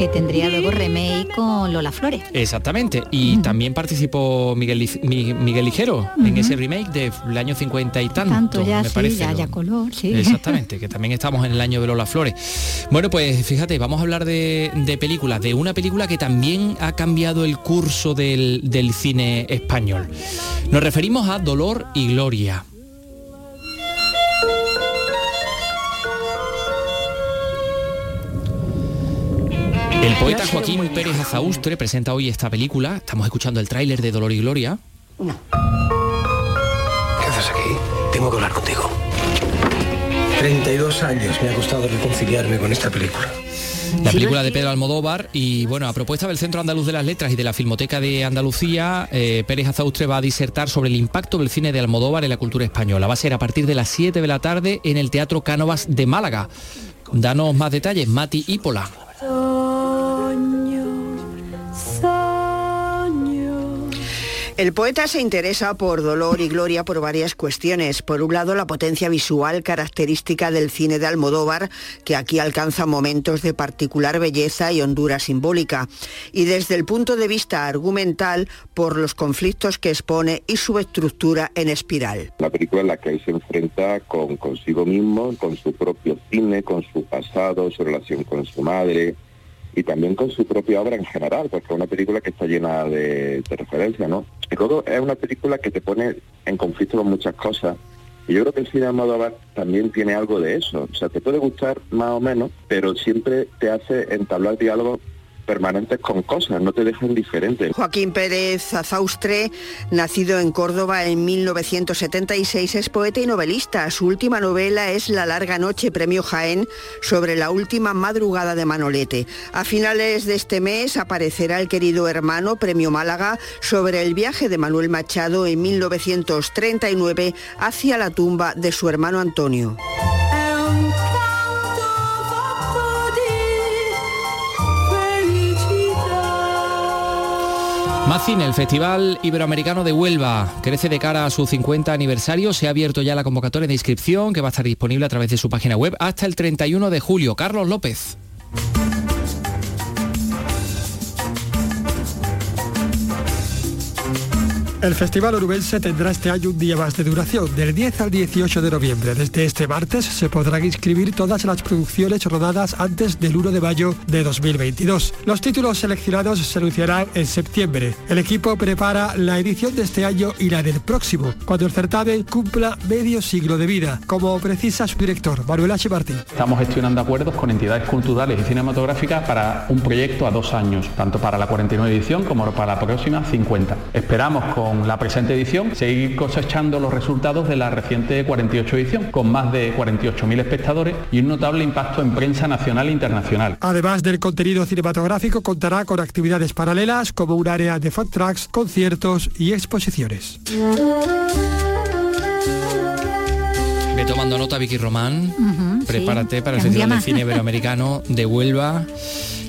Que tendría luego remake con Lola Flores. Exactamente, y también participó Miguel, Miguel Ligero en ese remake del año 50 y tanto, ya, me parece. Ya, color, sí. Exactamente, que también estamos en el año de Lola Flores. Bueno, pues fíjate, vamos a hablar de, películas, de una película que también ha cambiado el curso del, del cine español. Nos referimos a Dolor y Gloria. El poeta Joaquín Pérez Azaustre presenta hoy esta película. Estamos escuchando el tráiler de Dolor y Gloria. ¿Qué haces aquí? Tengo que hablar contigo. 32 años me ha costado reconciliarme con esta película. La película de Pedro Almodóvar y bueno, a propuesta del Centro Andaluz de las Letras y de la Filmoteca de Andalucía, eh, Pérez Azaustre va a disertar sobre el impacto del cine de Almodóvar en la cultura española. Va a ser a partir de las 7 de la tarde en el Teatro Cánovas de Málaga. Danos más detalles, Mati Ípola. El poeta se interesa por dolor y gloria por varias cuestiones. Por un lado, la potencia visual característica del cine de Almodóvar, que aquí alcanza momentos de particular belleza y hondura simbólica. Y desde el punto de vista argumental, por los conflictos que expone y su estructura en espiral. La película en la que se enfrenta con consigo mismo, con su propio cine, con su pasado, su relación con su madre, y también con su propia obra en general, porque es una película que está llena de, de referencias, ¿no? Y luego es una película que te pone en conflicto con muchas cosas. Y yo creo que el cine de Almodóvar también tiene algo de eso. O sea, te puede gustar más o menos, pero siempre te hace entablar diálogos permanentes con cosas, no te deja indiferente. Joaquín Pérez Azaustre, nacido en Córdoba en 1976, es poeta y novelista. Su última novela es La larga noche, premio Jaén, sobre la última madrugada de Manolete. A finales de este mes aparecerá El querido hermano, premio Málaga, sobre el viaje de Manuel Machado en 1939 hacia la tumba de su hermano Antonio. Más cine, el Festival Iberoamericano de Huelva crece de cara a su 50 aniversario. Se ha abierto ya la convocatoria de inscripción que va a estar disponible a través de su página web hasta el 31 de julio. Carlos López. El Festival Orubense tendrá este año un día más de duración, del 10 al 18 de noviembre. Desde este martes se podrán inscribir todas las producciones rodadas antes del 1 de mayo de 2022. Los títulos seleccionados se anunciarán en septiembre. El equipo prepara la edición de este año y la del próximo, cuando el certamen cumpla medio siglo de vida, como precisa su director, Manuel H. Martín. Estamos gestionando acuerdos con entidades culturales y cinematográficas para un proyecto a dos años, tanto para la 49 edición como para la próxima 50. Esperamos con con la presente edición seguir cosechando los resultados de la reciente 48 edición, con más de 48.000 espectadores y un notable impacto en prensa nacional e internacional. Además del contenido cinematográfico, contará con actividades paralelas como un área de food trucks, conciertos y exposiciones. Ve tomando nota Vicky Román. Prepárate sí, para el Festival de. Cine Iberoamericano de Huelva.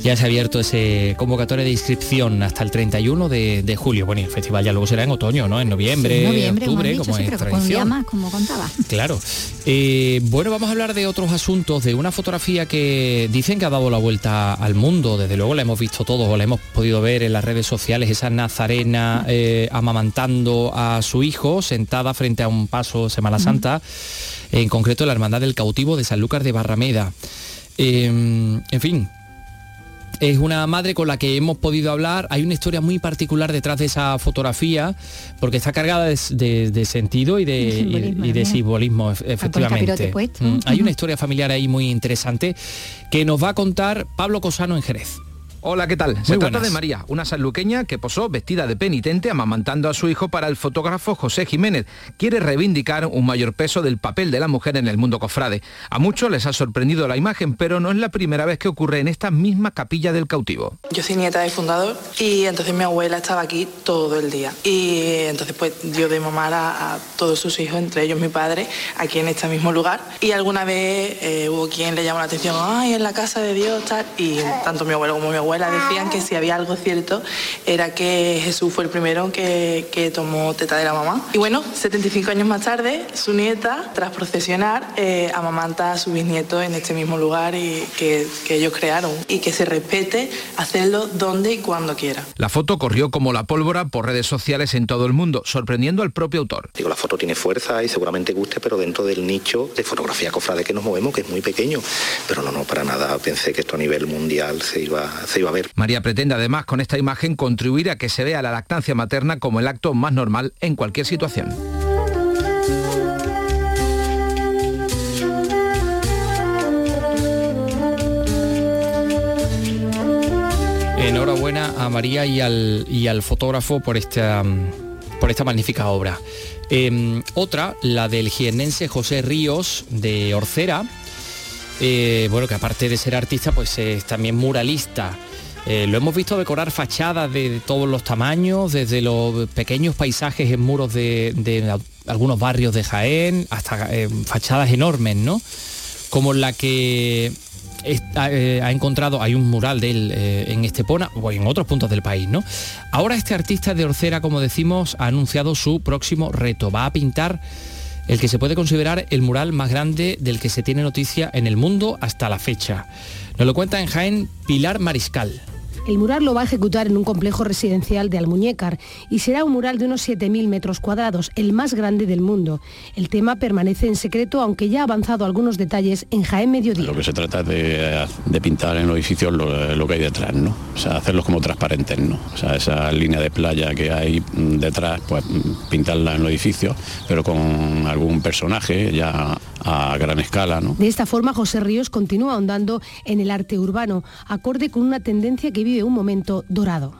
Ya se ha abierto ese convocatoria de inscripción hasta el 31 de, de julio. Bueno, y el festival ya luego será en otoño, ¿no? En noviembre, Sí, noviembre, octubre, dicho, como sí, es tradición. más, como contaba. Claro. Eh, bueno, vamos a hablar de otros asuntos, de una fotografía que dicen que ha dado la vuelta al mundo. Desde luego la hemos visto todos o la hemos podido ver en las redes sociales, esa nazarena eh, amamantando a su hijo, sentada frente a un paso Semana Santa, en concreto la Hermandad del Cautivo de Sanlúcar de Barrameda. Eh, en fin, es una madre con la que hemos podido hablar. Hay una historia muy particular detrás de esa fotografía, porque está cargada de, de- de sentido y de, simbolismo, y- y de simbolismo, ef- capirote efectivamente. Mm, Hay una historia familiar ahí muy interesante que nos va a contar Pablo Cosano en Jerez. Hola, ¿qué tal? Se Muy trata buenas. de María, una sanluqueña que posó vestida de penitente amamantando a su hijo para el fotógrafo José Jiménez. Quiere reivindicar un mayor peso del papel de la mujer en el mundo cofrade. A muchos les ha sorprendido la imagen, pero no es la primera vez que ocurre en esta misma capilla del cautivo. Yo soy nieta del fundador y entonces mi abuela estaba aquí todo el día. Y entonces pues dio de mamar a, a todos sus hijos, entre ellos mi padre, aquí en este mismo lugar. Y alguna vez eh, hubo quien le llamó la atención, ay, en la casa de Dios, tal. Y tanto mi abuelo como mi abuela decían que si había algo cierto era que Jesús fue el primero que, que tomó teta de la mamá. Y bueno, 75 años más tarde, su nieta, tras procesionar, eh, amamanta a su bisnieto en este mismo lugar y que, que ellos crearon. Y que se respete hacerlo donde y cuando quiera. La foto corrió como la pólvora por redes sociales en todo el mundo, sorprendiendo al propio autor. Digo, la foto tiene fuerza y seguramente guste, pero dentro del nicho de fotografía cofrade que nos movemos, que es muy pequeño. Pero no, no, para nada pensé que esto a nivel mundial se iba, se iba a ver. María pretende además con esta imagen contribuir a que se vea la lactancia materna como el acto más normal en cualquier situación. Enhorabuena a María y al, y al fotógrafo por esta, por esta magnífica obra. Eh, otra, la del jiennense José Ríos de Orcera, eh, bueno, que aparte de ser artista, pues es también muralista. Eh, lo hemos visto decorar fachadas de, todos los tamaños, desde los pequeños paisajes en muros de, algunos barrios de Jaén hasta eh, fachadas enormes, ¿no? Como la que eh, ha encontrado, hay un mural de él en Estepona o en otros puntos del país, ¿no? Ahora este artista de Orcera, como decimos, ha anunciado su próximo reto. Va a pintar el que se puede considerar el mural más grande del que se tiene noticia en el mundo hasta la fecha. Nos lo cuenta en Jaén Pilar Mariscal. El mural lo va a ejecutar en un complejo residencial de Almuñécar y será un mural de unos 7.000 metros cuadrados, el más grande del mundo. El tema permanece en secreto, aunque ya ha avanzado algunos detalles en Jaén Mediodía. Lo que se trata es de, pintar en los edificios lo, lo que hay detrás, ¿no? O sea, hacerlos como transparentes, ¿no? O sea, esa línea de playa que hay mm, detrás, pues mm, pintarla en los edificios, pero con algún personaje ya a gran escala. De esta forma, José Ríos continúa ahondando en el arte urbano, acorde con una tendencia que vive un momento dorado.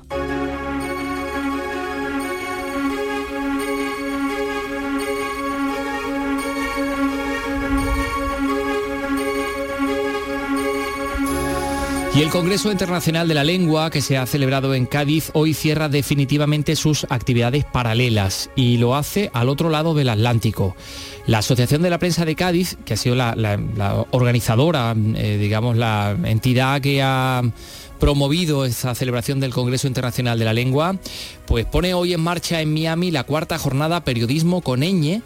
Y el Congreso Internacional de la Lengua, que se ha celebrado en Cádiz, hoy cierra definitivamente sus actividades paralelas y lo hace al otro lado del Atlántico. La Asociación de la Prensa de Cádiz, que ha sido la, organizadora, eh, digamos, la entidad que ha promovido esta celebración del Congreso Internacional de la Lengua, pues pone hoy en marcha en Miami la cuarta jornada Periodismo con ñ,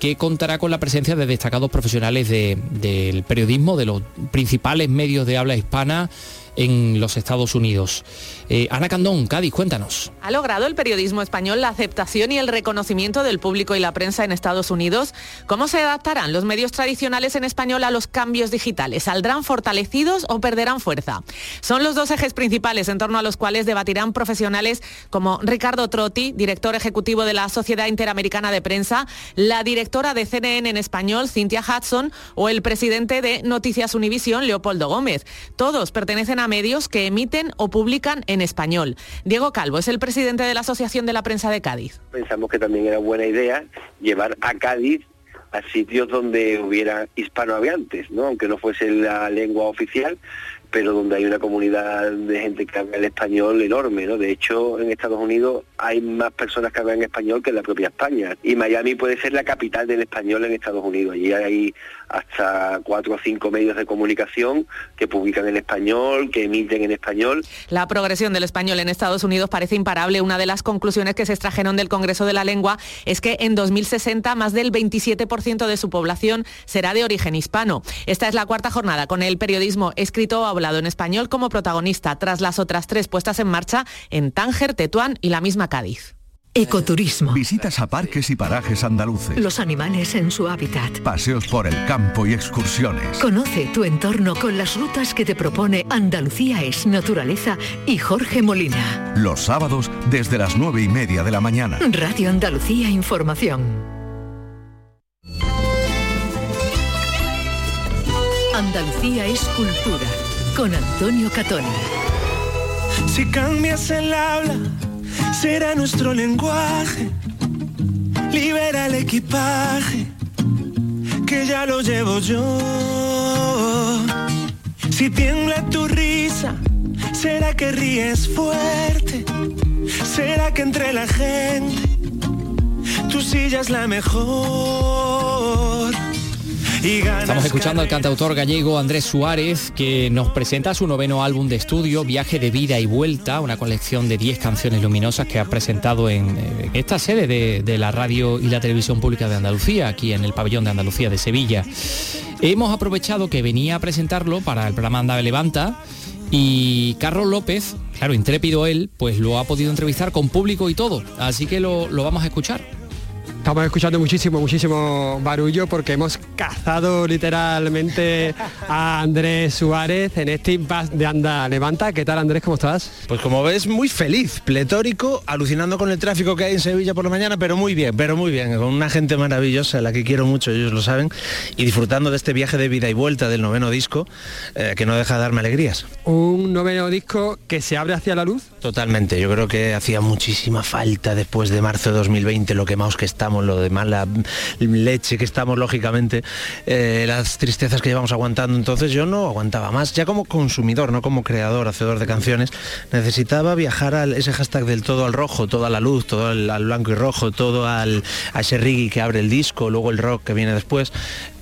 que contará con la presencia de destacados profesionales de- del periodismo, de los principales medios de habla hispana en los Estados Unidos. Eh, Ana Candón, Cádiz, cuéntanos. ¿Ha logrado el periodismo español la aceptación y el reconocimiento del público y la prensa en Estados Unidos? ¿Cómo se adaptarán los medios tradicionales en español a los cambios digitales? ¿Saldrán fortalecidos o perderán fuerza? Son los dos ejes principales en torno a los cuales debatirán profesionales como Ricardo Trotti, director ejecutivo de la Sociedad Interamericana de Prensa, la directora de CNN en español, Cynthia Hudson, o el presidente de Noticias Univisión, Leopoldo Gómez. Todos pertenecen a medios que emiten o publican en español. Diego Calvo es el presidente de la Asociación de la Prensa de Cádiz. pensamos que también era buena idea llevar a Cádiz a sitios donde hubiera hispanohablantes, ¿no? aunque no fuese la lengua oficial, pero donde hay una comunidad de gente que habla el español enorme, ¿no? De hecho, en Estados Unidos hay más personas que hablan español que en la propia España. Y Miami puede ser la capital del español en Estados Unidos. Allí hay hasta cuatro o cinco medios de comunicación que publican en español, que emiten en español. La progresión del español en Estados Unidos parece imparable. Una de las conclusiones que se extrajeron del Congreso de la Lengua es que en 2060 más del 27% de su población será de origen hispano. Esta es la cuarta jornada con el periodismo escrito o hablado en español como protagonista, tras las otras tres puestas en marcha en Tánger, Tetuán y la misma Cádiz. Ecoturismo. Visitas a parques y parajes andaluces. Los animales en su hábitat. Paseos por el campo y excursiones. Conoce tu entorno con las rutas que te propone Andalucía es Naturaleza y Jorge Molina. Los sábados desde las nueve y media de la mañana. Radio Andalucía Información. Andalucía es cultura con Antonio Catoni. Si cambias el habla, será nuestro lenguaje. Libera el equipaje, que ya lo llevo yo. Si tiembla tu risa, será que ríes fuerte. Será que entre la gente, tu silla es la mejor. Estamos escuchando al cantautor gallego Andrés Suárez, que nos presenta su noveno álbum de estudio, Viaje de Vida y Vuelta, una colección de 10 canciones luminosas que ha presentado en eh, esta sede de, de la radio y la televisión pública de Andalucía, aquí en el pabellón de Andalucía de Sevilla. Hemos aprovechado que venía a presentarlo para el programa Anda Levanta y Carlos López, claro, intrépido él, pues lo ha podido entrevistar con público y todo, así que lo, lo vamos a escuchar. Estamos escuchando muchísimo, muchísimo barullo porque hemos cazado literalmente a Andrés Suárez en este impasse de Anda Levanta. ¿Qué tal Andrés? ¿Cómo estás? Pues como ves, muy feliz, pletórico, alucinando con el tráfico que hay en Sevilla por la mañana, pero muy bien, pero muy bien, con una gente maravillosa, a la que quiero mucho, ellos lo saben, y disfrutando de este viaje de vida y vuelta del noveno disco, eh, que no deja de darme alegrías. Un noveno disco que se abre hacia la luz. Totalmente, yo creo que hacía muchísima falta después de marzo de 2020, lo quemados que estamos, lo de mala leche que estamos lógicamente, eh, las tristezas que llevamos aguantando. Entonces yo no aguantaba más, ya como consumidor, no como creador, hacedor de canciones, necesitaba viajar a ese hashtag del todo al rojo, todo a la luz, todo al, al blanco y rojo, todo al, a ese reggae que abre el disco, luego el rock que viene después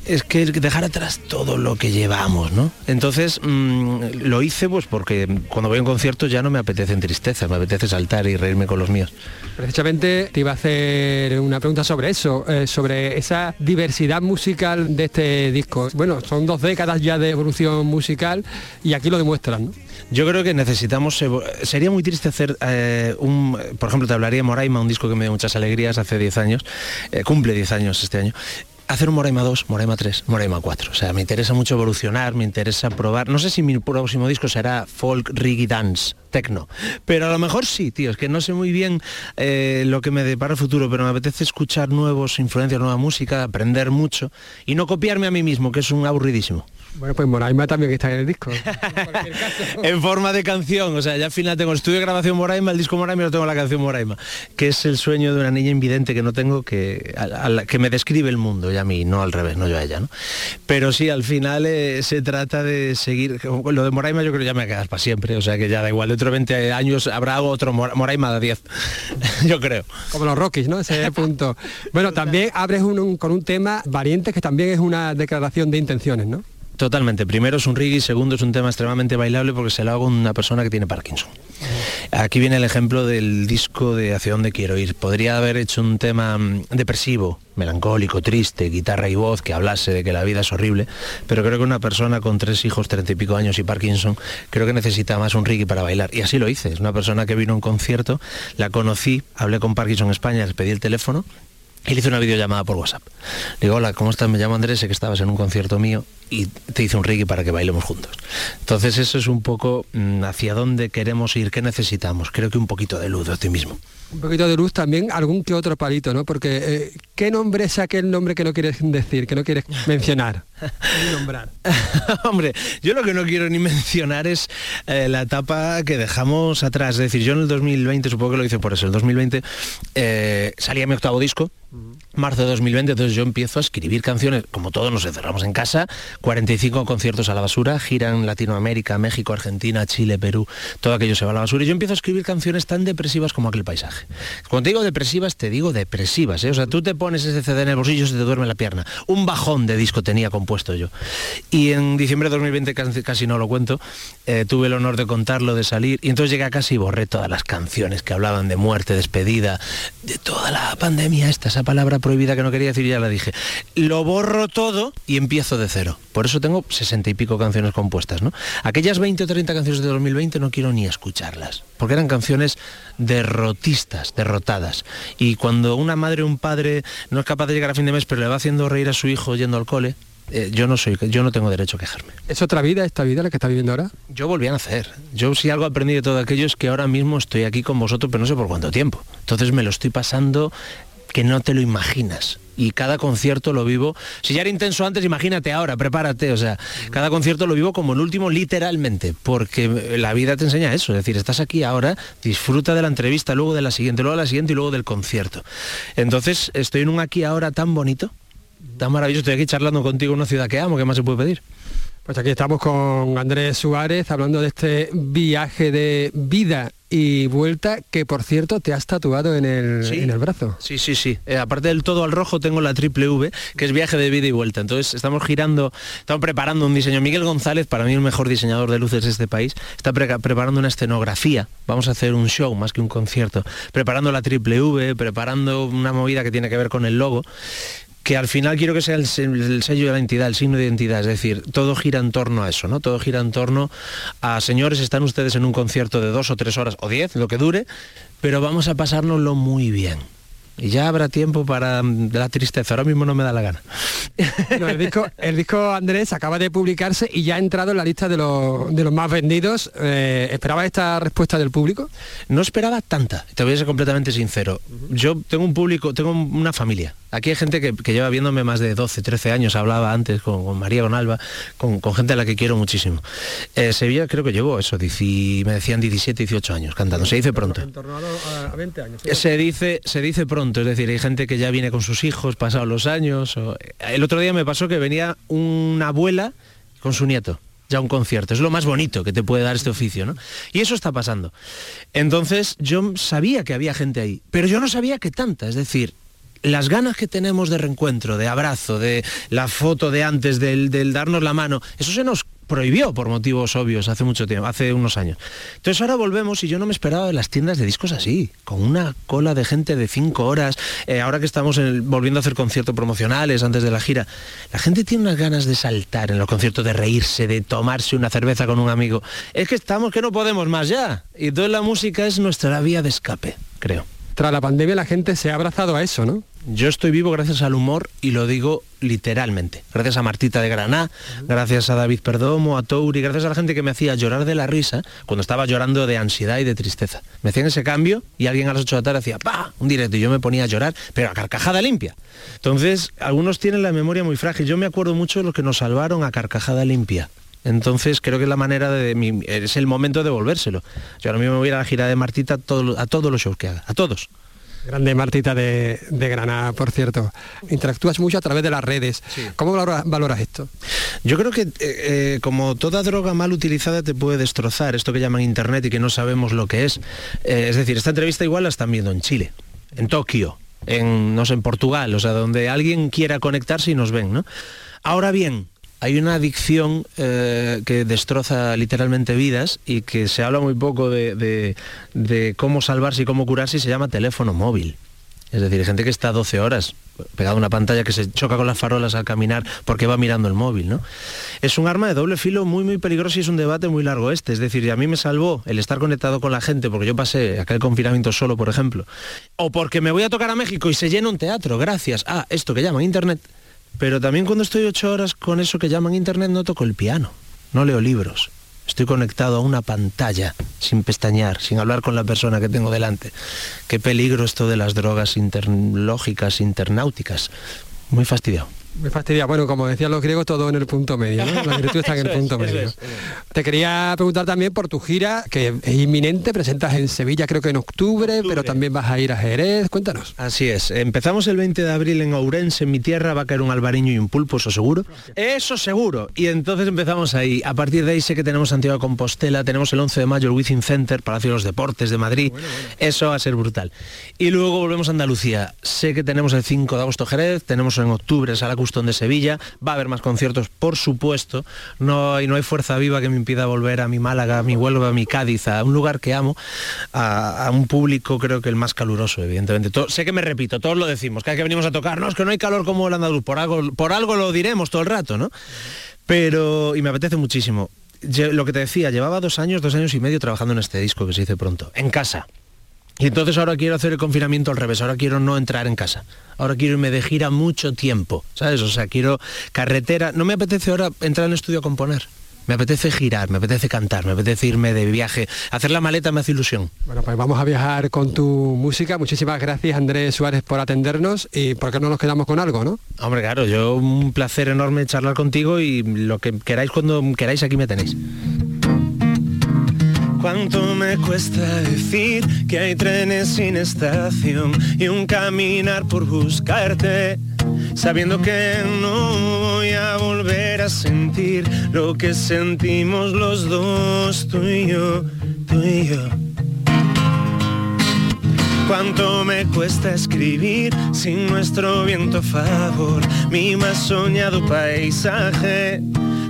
es que dejar atrás todo lo que llevamos, ¿no? Entonces mm, lo hice pues porque cuando voy a un concierto ya no me apetecen tristezas, me apetece saltar y reírme con los míos. Precisamente te iba a hacer una pregunta sobre eso, eh, sobre esa diversidad musical de este disco. Bueno, son dos décadas ya de evolución musical y aquí lo demuestran, ¿no? Yo creo que necesitamos, sería muy triste hacer eh, un, por ejemplo, te hablaría Moraima, un disco que me dio muchas alegrías hace 10 años, eh, cumple 10 años este año. Hacer un Moraima 2, Moraima 3, Moraima 4. O sea, me interesa mucho evolucionar, me interesa probar. No sé si mi próximo disco será folk, reggae, dance, techno. Pero a lo mejor sí, tío. Es que no sé muy bien eh, lo que me depara el futuro, pero me apetece escuchar nuevos influencias, nueva música, aprender mucho y no copiarme a mí mismo, que es un aburridísimo. Bueno, pues Moraima también está en el disco. en forma de canción, o sea, ya al final tengo el estudio de grabación Moraima, el disco Moraima y lo tengo la canción Moraima, que es el sueño de una niña invidente que no tengo, que, a- a la- que me describe el mundo y a mí, no al revés, no yo a ella, ¿no? Pero sí, al final eh, se trata de seguir, lo de Moraima yo creo que ya me quedas para siempre, o sea que ya da igual, dentro de 20 años habrá otro Mora- Moraima de 10, yo creo. Como los Rockies, ¿no? Ese punto. Bueno, también abres un- un- con un tema valiente que también es una declaración de intenciones, ¿no? Totalmente. Primero es un reggae, segundo es un tema extremadamente bailable porque se lo hago a una persona que tiene Parkinson. Aquí viene el ejemplo del disco de Hacia dónde quiero ir. Podría haber hecho un tema mm, depresivo, melancólico, triste, guitarra y voz, que hablase de que la vida es horrible, pero creo que una persona con tres hijos, treinta y pico años y Parkinson, creo que necesita más un reggae para bailar. Y así lo hice. Es una persona que vino a un concierto, la conocí, hablé con Parkinson España, les pedí el teléfono y le hice una videollamada por WhatsApp. Le digo, hola, ¿cómo estás? Me llamo Andrés, sé que estabas en un concierto mío y te hice un reggae para que bailemos juntos. Entonces eso es un poco mm, hacia dónde queremos ir, qué necesitamos. Creo que un poquito de luz de ti mismo. Un poquito de luz también, algún que otro palito, ¿no? Porque eh, ¿qué nombre es aquel nombre que no quieres decir, que no quieres mencionar? Ni nombrar. Hombre, yo lo que no quiero ni mencionar es eh, la etapa que dejamos atrás. Es decir, yo en el 2020, supongo que lo hice por eso, el 2020 eh, salía mi octavo disco, marzo de 2020, entonces yo empiezo a escribir canciones, como todos nos encerramos en casa, 45 conciertos a la basura, gira en Latinoamérica, México, Argentina, Chile, Perú, todo aquello se va a la basura y yo empiezo a escribir canciones tan depresivas como aquel paisaje. Cuando te digo depresivas, te digo depresivas, ¿eh? o sea, tú te pones ese CD en el bolsillo y se te duerme la pierna. Un bajón de disco tenía compuesto yo. Y en diciembre de 2020, casi, casi no lo cuento, eh, tuve el honor de contarlo, de salir, y entonces llegué a casa y borré todas las canciones que hablaban de muerte, despedida, de toda la pandemia esta, esa palabra prohibida que no quería decir, ya la dije. Lo borro todo y empiezo de cero. Por eso tengo sesenta y pico canciones compuestas, ¿no? Aquellas 20 o 30 canciones de 2020 no quiero ni escucharlas, porque eran canciones derrotistas, derrotadas. Y cuando una madre o un padre no es capaz de llegar a fin de mes, pero le va haciendo reír a su hijo yendo al cole, eh, yo no soy, yo no tengo derecho a quejarme. ¿Es otra vida esta vida la que está viviendo ahora? Yo volví a nacer. Yo si algo aprendí de todo aquello es que ahora mismo estoy aquí con vosotros, pero no sé por cuánto tiempo. Entonces me lo estoy pasando que no te lo imaginas. Y cada concierto lo vivo. Si ya era intenso antes, imagínate ahora, prepárate. O sea, cada concierto lo vivo como el último literalmente, porque la vida te enseña eso. Es decir, estás aquí ahora, disfruta de la entrevista, luego de la siguiente, luego de la siguiente y luego del concierto. Entonces, estoy en un aquí ahora tan bonito, tan maravilloso. Estoy aquí charlando contigo en una ciudad que amo, ¿qué más se puede pedir? Pues aquí estamos con Andrés Suárez hablando de este viaje de vida y vuelta que por cierto te has tatuado en el, Sí. en el brazo. Sí, sí, sí. Eh, aparte del todo al rojo tengo la triple V, que es viaje de vida y vuelta. Entonces estamos girando, estamos preparando un diseño. Miguel González, para mí el mejor diseñador de luces de este país, está pre- preparando una escenografía. Vamos a hacer un show más que un concierto. Preparando la triple V, preparando una movida que tiene que ver con el logo que al final quiero que sea el, se- el sello de la entidad, el signo de identidad, es decir, todo gira en torno a eso, ¿no? Todo gira en torno a, señores, están ustedes en un concierto de dos o tres horas o diez, lo que dure, pero vamos a pasárnoslo muy bien. Y ya habrá tiempo para mm, la tristeza, ahora mismo no me da la gana. No, el, disco, el disco Andrés acaba de publicarse y ya ha entrado en la lista de los, de los más vendidos. Eh, ¿Esperaba esta respuesta del público? No esperaba tanta, te voy a ser completamente sincero. Yo tengo un público, tengo una familia. Aquí hay gente que, que lleva viéndome más de 12, 13 años, hablaba antes con, con María, con Alba, con, con gente a la que quiero muchísimo. Eh, Sevilla creo que llevo eso, dieci- me decían 17, 18 años cantando, se dice pronto. En torno a, 20 años. Se dice, se dice pronto. Es decir, hay gente que ya viene con sus hijos pasados los años. El otro día me pasó que venía una abuela con su nieto ya un concierto. Es lo más bonito que te puede dar este oficio, ¿no? Y eso está pasando. Entonces yo sabía que había gente ahí, pero yo no sabía que tanta. Es decir, las ganas que tenemos de reencuentro, de abrazo, de la foto de antes, del darnos la mano, eso se nos prohibió por motivos obvios hace mucho tiempo, hace unos años. Entonces ahora volvemos y yo no me esperaba en las tiendas de discos así, con una cola de gente de cinco horas, eh, ahora que estamos volviendo a hacer conciertos promocionales antes de la gira, la gente tiene unas ganas de saltar en los conciertos, de reírse, de tomarse una cerveza con un amigo. Es que estamos que no podemos más ya. Y toda la música es nuestra vía de escape, creo. Tras la pandemia la gente se ha abrazado a eso, ¿no? Yo estoy vivo gracias al humor y lo digo literalmente. Gracias a Martita de Graná, gracias a David Perdomo, a Touri, gracias a la gente que me hacía llorar de la risa cuando estaba llorando de ansiedad y de tristeza. Me hacían ese cambio y alguien a las 8 de la tarde hacía ¡pa! un directo y yo me ponía a llorar, pero a carcajada limpia. Entonces, algunos tienen la memoria muy frágil. Yo me acuerdo mucho de los que nos salvaron a carcajada limpia. Entonces creo que es la manera de es el momento de volvérselo. Yo ahora mismo me voy a, a la gira de Martita a, a todos los shows que haga, a todos. Grande Martita de, Granada, por cierto. Interactúas mucho a través de las redes. ¿Cómo valoras, esto? Yo creo que eh, eh, como toda droga mal utilizada te puede destrozar, esto que llaman Internet y que no sabemos lo que es. Eh, es decir, esta entrevista igual la están viendo en Chile, en Tokio, en, no sé, en Portugal, o sea, donde alguien quiera conectarse y nos ven, ¿no? Ahora bien, hay una adicción eh, que destroza literalmente vidas y que se habla muy poco de, cómo salvarse y cómo curarse y se llama teléfono móvil. Es decir, hay gente que está 12 horas pegada a una pantalla que se choca con las farolas al caminar porque va mirando el móvil, ¿no? Es un arma de doble filo muy, muy peligroso y es un debate muy largo este. Es decir, a mí me salvó el estar conectado con la gente porque yo pasé aquel confinamiento solo, por ejemplo. O porque me voy a tocar a México y se llena un teatro gracias a esto que llaman Internet pero también cuando estoy ocho horas con eso que llaman internet no toco el piano, no leo libros. Estoy conectado a una pantalla, sin pestañear, sin hablar con la persona que tengo delante. Qué peligro esto de las drogas interlógicas, internáuticas. Muy fastidiado. Me fastidia. Bueno, como decían los griegos, todo en el punto medio. La virtud está en el punto medio. Te quería preguntar también por tu gira, que es inminente. Presentas en Sevilla, creo que en octubre, pero también vas a ir a Jerez. Cuéntanos. Así es. Empezamos el 20 de abril en Ourense, en mi tierra. Va a caer un albariño y un pulpo, eso seguro. Eso seguro. Y entonces empezamos ahí. A partir de ahí sé que tenemos Santiago Compostela, tenemos el 11 de mayo el Within Center, Palacio de los Deportes de Madrid. Eso va a ser brutal. Y luego volvemos a Andalucía. Sé que tenemos el 5 de agosto Jerez, tenemos en octubre Sala de Sevilla, va a haber más conciertos, por supuesto, no hay, no hay fuerza viva que me impida volver a mi Málaga, a mi Huelva, a mi Cádiz, a un lugar que amo, a, un público creo que el más caluroso, evidentemente. sé que me repito, todos lo decimos, cada que venimos a tocar, no, es que no hay calor como el andaluz, por algo, por algo lo diremos todo el rato, ¿no? Pero, y me apetece muchísimo. lo que te decía, llevaba dos años, dos años y medio trabajando en este disco que se dice pronto, en casa. Y entonces ahora quiero hacer el confinamiento al revés, ahora quiero no entrar en casa, ahora quiero irme de gira mucho tiempo, ¿sabes? O sea, quiero carretera, no me apetece ahora entrar en el estudio a componer. Me apetece girar, me apetece cantar, me apetece irme de viaje. Hacer la maleta me hace ilusión. Bueno, pues vamos a viajar con tu música. Muchísimas gracias Andrés Suárez por atendernos y por qué no nos quedamos con algo, ¿no? Hombre, claro, yo un placer enorme charlar contigo y lo que queráis cuando queráis aquí me tenéis. Cuánto me cuesta decir que hay trenes sin estación y un caminar por buscarte, sabiendo que no voy a volver a sentir lo que sentimos los dos, tú y yo, tú y yo. Cuánto me cuesta escribir sin nuestro viento a favor, mi más soñado paisaje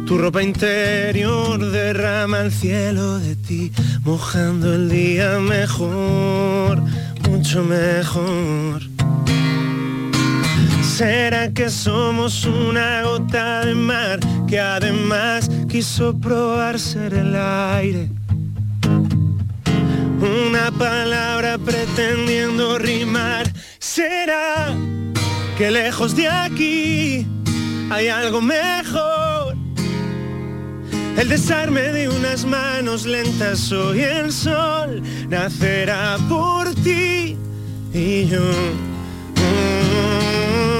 tu ropa interior derrama el cielo de ti, mojando el día mejor, mucho mejor. ¿Será que somos una gota de mar que además quiso probar ser el aire? Una palabra pretendiendo rimar. ¿Será que lejos de aquí hay algo mejor? El desarme de unas manos lentas, hoy el sol nacerá por ti y yo. Mm,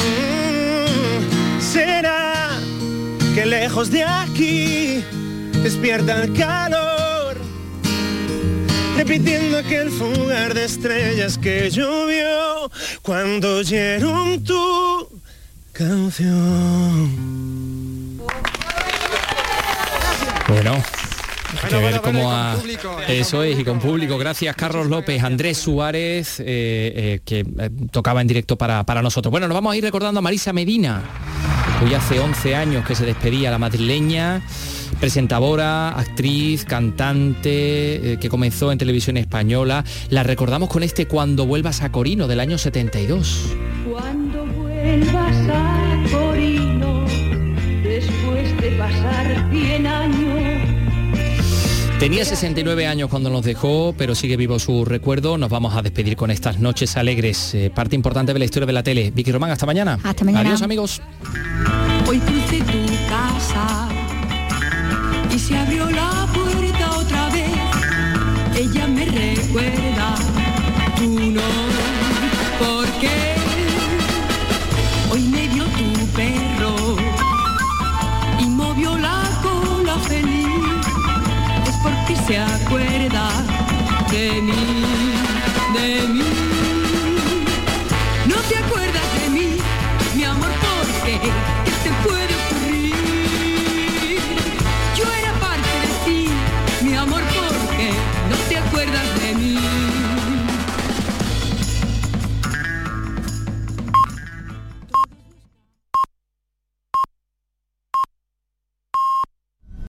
será que lejos de aquí despierta el calor repitiendo aquel fugar de estrellas que llovió cuando oyeron tu canción. Bueno, hay que ver cómo ha... Eso es, y con público. Gracias, Carlos López, Andrés Suárez, eh, eh, que eh, tocaba en directo para, para nosotros. Bueno, nos vamos a ir recordando a Marisa Medina, hoy hace 11 años que se despedía la madrileña, presentadora, actriz, cantante, eh, que comenzó en televisión española. La recordamos con este Cuando vuelvas a Corino del año 72. Cuando vuelvas a Corino, después de pasar 100 años. Tenía 69 años cuando nos dejó, pero sigue vivo su recuerdo. Nos vamos a despedir con estas noches alegres, eh, parte importante de la historia de la tele. Vicky Román, hasta mañana. Hasta mañana. Adiós amigos. Hoy crucé tu casa y se abrió la puerta otra vez. Ella me recuerda, tú no, porque se acuerda de mí,